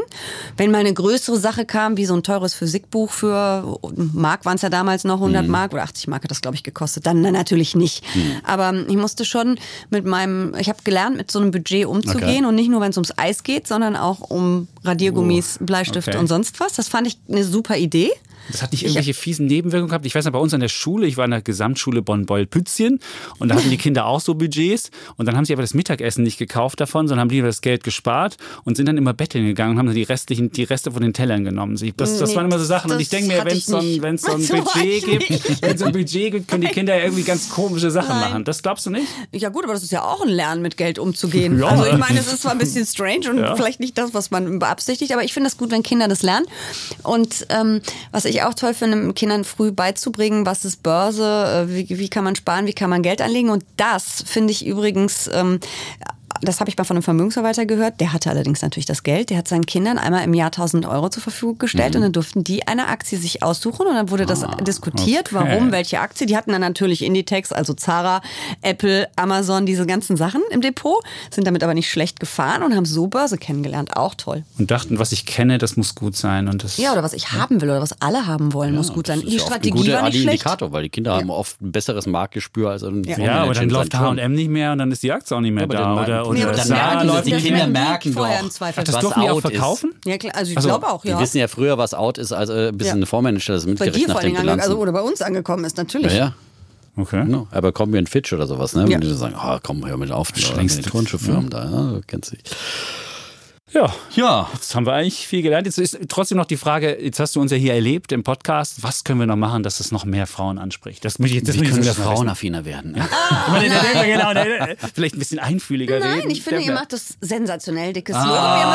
S3: Wenn mal eine größere Sache kam, wie so ein teures Physikbuch für Mark waren es ja damals noch 100
S1: Mhm.
S3: Mark oder 80 Mark hat das glaube ich gekostet, dann natürlich nicht. Aber ich musste schon mit meinem, ich habe gelernt mit so einem Budget umzugehen und nicht nur wenn es ums Eis geht, sondern auch um Radiergummis, Bleistifte
S1: Oh, okay.
S3: und sonst was. Das fand ich eine super Idee.
S1: Das hat nicht irgendwelche fiesen Nebenwirkungen gehabt. Ich weiß noch, bei uns an der Schule, ich war in der Gesamtschule Bonn-Beul-Pützchen und da hatten die Kinder auch so Budgets und dann haben sie aber das Mittagessen nicht gekauft davon, sondern haben lieber das Geld gespart und sind dann immer betteln gegangen und haben dann die restlichen, die Reste von den Tellern genommen. Das, das
S3: Nee,
S1: waren immer so Sachen und ich denke mir, wenn es so, ein- wenn's so ein
S3: So
S1: Budget gibt, wenn es so ein Budget gibt, können die Kinder ja irgendwie ganz komische Sachen
S3: Nein.
S1: machen. Das glaubst du nicht?
S3: Ja gut, aber das ist ja auch ein Lernen, mit Geld umzugehen.
S1: Ja.
S3: Also ich meine, es ist zwar ein bisschen strange und
S1: Ja.
S3: vielleicht nicht das, was man beabsichtigt, aber ich finde es gut, wenn Kinder das lernen. Und ähm, was ich auch toll finde, Kindern früh beizubringen, was ist Börse, äh, wie, wie kann man sparen, wie kann man Geld anlegen. Und das finde ich übrigens... Ähm, das habe ich mal von einem Vermögensverwalter gehört. Der hatte allerdings natürlich das Geld. Der hat seinen Kindern einmal im Jahr 1000 Euro zur Verfügung gestellt und dann durften die eine Aktie sich aussuchen und dann wurde das diskutiert,
S1: okay.
S3: warum, welche Aktie. Die hatten dann natürlich Inditex, also Zara, Apple, Amazon, diese ganzen Sachen im Depot, sind damit aber nicht schlecht gefahren und haben so Börse kennengelernt. Auch toll.
S1: Und dachten, was ich kenne, das muss gut sein. Und das
S3: Ja, oder was ich haben will oder was alle haben wollen, muss gut sein. Die
S2: ja
S3: Strategie
S2: ein guter
S3: war nicht schlecht.
S2: Indikator, weil die Kinder haben oft ein besseres Marktgespür als ein
S3: Ja.
S1: ja, aber dann läuft. H&M nicht mehr und dann ist die Aktie auch nicht mehr da. Oder,
S3: das
S2: dann
S3: merken
S2: merken
S3: die,
S2: die, die Kinder
S3: die
S2: merken doch.
S1: Ach, das
S2: was
S1: dürfen die auch
S2: out
S1: verkaufen?
S3: Ja, klar, also ich
S1: Also,
S3: glaube auch, ja.
S2: Die wissen ja früher, was out ist, als äh, bis
S3: Ja.
S2: ein Fondsmanager das
S3: bei
S2: mitgerechnet
S3: dir vor also, oder bei uns angekommen ist, natürlich.
S2: ja, ja.
S1: Okay.
S2: No, aber kommen wir in Fitch oder sowas, ne?
S3: Ja.
S2: Wenn die so sagen, ah, komm, hör mit auf, da, die
S1: Längste-
S2: Turnschuhfirmen da, ja, du kennst dich.
S1: Ja.
S2: Ja,
S1: Jetzt haben wir eigentlich viel gelernt. Jetzt ist trotzdem noch die Frage, jetzt hast du uns ja hier erlebt im Podcast, was können wir noch machen, dass es noch mehr Frauen anspricht? Das möchte ich jetzt das mal wissen.
S2: frauenaffiner werden? Ja.
S1: Der- der- der- genau, der- der- Vielleicht ein bisschen einfühliger
S3: Nein,
S1: reden.
S3: ich finde,
S1: Der-
S3: ihr macht das sensationell dickes
S2: Ah.
S3: Lob. Ihr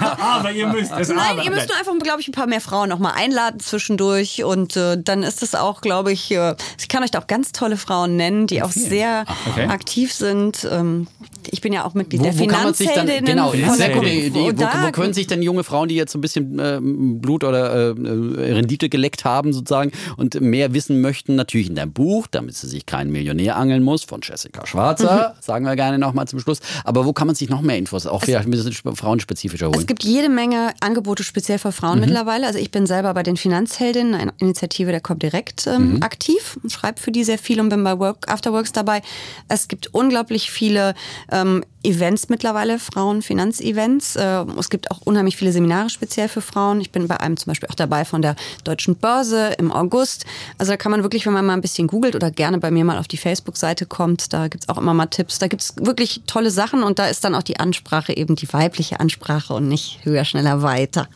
S3: müsst doch.
S1: Aber ihr müsst es
S3: Nein,
S1: aber-
S3: ihr müsst nur einfach, glaube ich, ein paar mehr Frauen noch mal einladen zwischendurch und äh, dann ist es auch, glaube ich, äh, ich kann euch da auch ganz tolle Frauen nennen, die auch sehr
S1: okay.
S3: aktiv sind. Ähm, ich bin ja auch Mitglied der
S2: Wo, dann,
S3: Finanzheldinnen
S2: genau,
S3: von
S2: das ist
S3: der
S2: ja cool, die, die,
S3: und
S2: wo, wo können sich denn junge Frauen, die jetzt so ein bisschen ähm, Blut oder äh, äh, Rendite geleckt haben sozusagen und mehr wissen möchten, natürlich in deinem Buch, damit sie sich keinen Millionär angeln muss, von Jessica Schwarzer,
S3: Mhm.
S2: sagen wir gerne nochmal zum Schluss. Aber wo kann man sich noch mehr Infos, auch vielleicht ein bisschen sp- frauenspezifischer holen?
S3: Es gibt jede Menge Angebote speziell für
S2: Mhm.
S3: Frauen mittlerweile. Also ich bin selber bei den Finanzheldinnen, eine Initiative der Kommt direkt ähm,
S2: Mhm.
S3: aktiv, schreibe für die sehr viel und bin bei Work, Afterworks dabei. Es gibt unglaublich viele ähm, Events mittlerweile, Frauen-Finanzevents. Äh, es gibt auch unheimlich viele Seminare speziell für Frauen. Ich bin bei einem zum Beispiel auch dabei von der Deutschen Börse im August. Also da kann man wirklich, wenn man mal ein bisschen googelt oder gerne bei mir mal auf die Facebook-Seite kommt, da gibt's auch immer mal Tipps. Da gibt's wirklich tolle Sachen und da ist dann auch die Ansprache eben die weibliche Ansprache und nicht höher, schneller, weiter.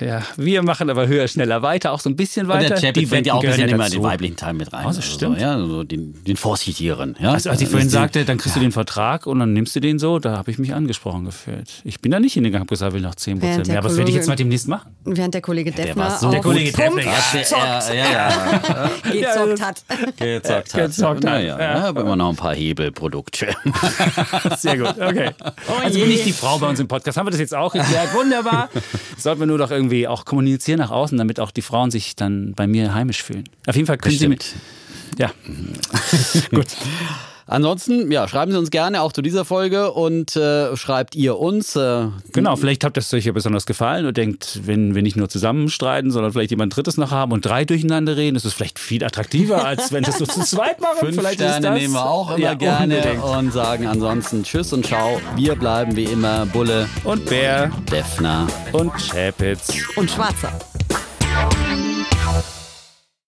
S1: Ja, wir machen aber höher, schneller, weiter, auch so ein bisschen
S2: Und
S1: weiter.
S2: der Chapit bringt ja auch ein
S1: gehören
S2: bisschen immer
S1: dazu.
S2: den weiblichen Teil mit rein.
S1: Oh, das stimmt.
S2: So, ja, so den, den vorsichtigeren. Ja?
S1: Also als ich
S2: Das
S1: vorhin sagte, dann kriegst du den Vertrag und dann nimmst du den so, da habe ich mich angesprochen gefühlt. Ich bin da nicht hingegangen, habe gesagt, will noch 10
S3: Während
S1: Prozent
S3: der
S1: mehr. Aber das werde ich jetzt mal demnächst machen.
S3: Während der Kollege
S2: der
S3: Defner
S2: war so
S1: Der Kollege
S3: Pump
S1: Defner, ja.
S2: Ja, ja, ja.
S3: gezockt hat.
S2: Gezockt hat.
S1: Gezockt hat, ja.
S2: ja, aber immer noch ein paar Hebelprodukte.
S1: Sehr gut, okay. also bin ich die Frau bei uns im Podcast. Haben wir das jetzt auch geklärt? Wunderbar. Sollten wir nur doch irgendwie auch kommunizieren nach außen, damit auch die Frauen sich dann bei mir heimisch fühlen. Auf jeden Fall können sie mit.
S2: Bestimmt.
S1: Ja. gut.
S2: Ansonsten, ja, schreiben Sie uns gerne auch zu dieser Folge und äh, schreibt ihr uns. Äh,
S1: Genau, vielleicht habt ihr es euch ja besonders gefallen und denkt, wenn wir nicht nur zusammen streiten, sondern vielleicht jemand Drittes noch haben und drei durcheinander reden, ist es vielleicht viel attraktiver, als wenn das so zu zweit machen.
S2: Fünf
S1: vielleicht
S2: Sterne
S1: ist das,
S2: nehmen wir auch immer
S1: ja,
S2: gerne
S1: unbedingt.
S2: und sagen ansonsten Tschüss und Ciao. Wir bleiben wie immer Bulle,
S1: Und Bär
S2: Defner.
S1: und Chapitz.
S3: Und Schwarzer.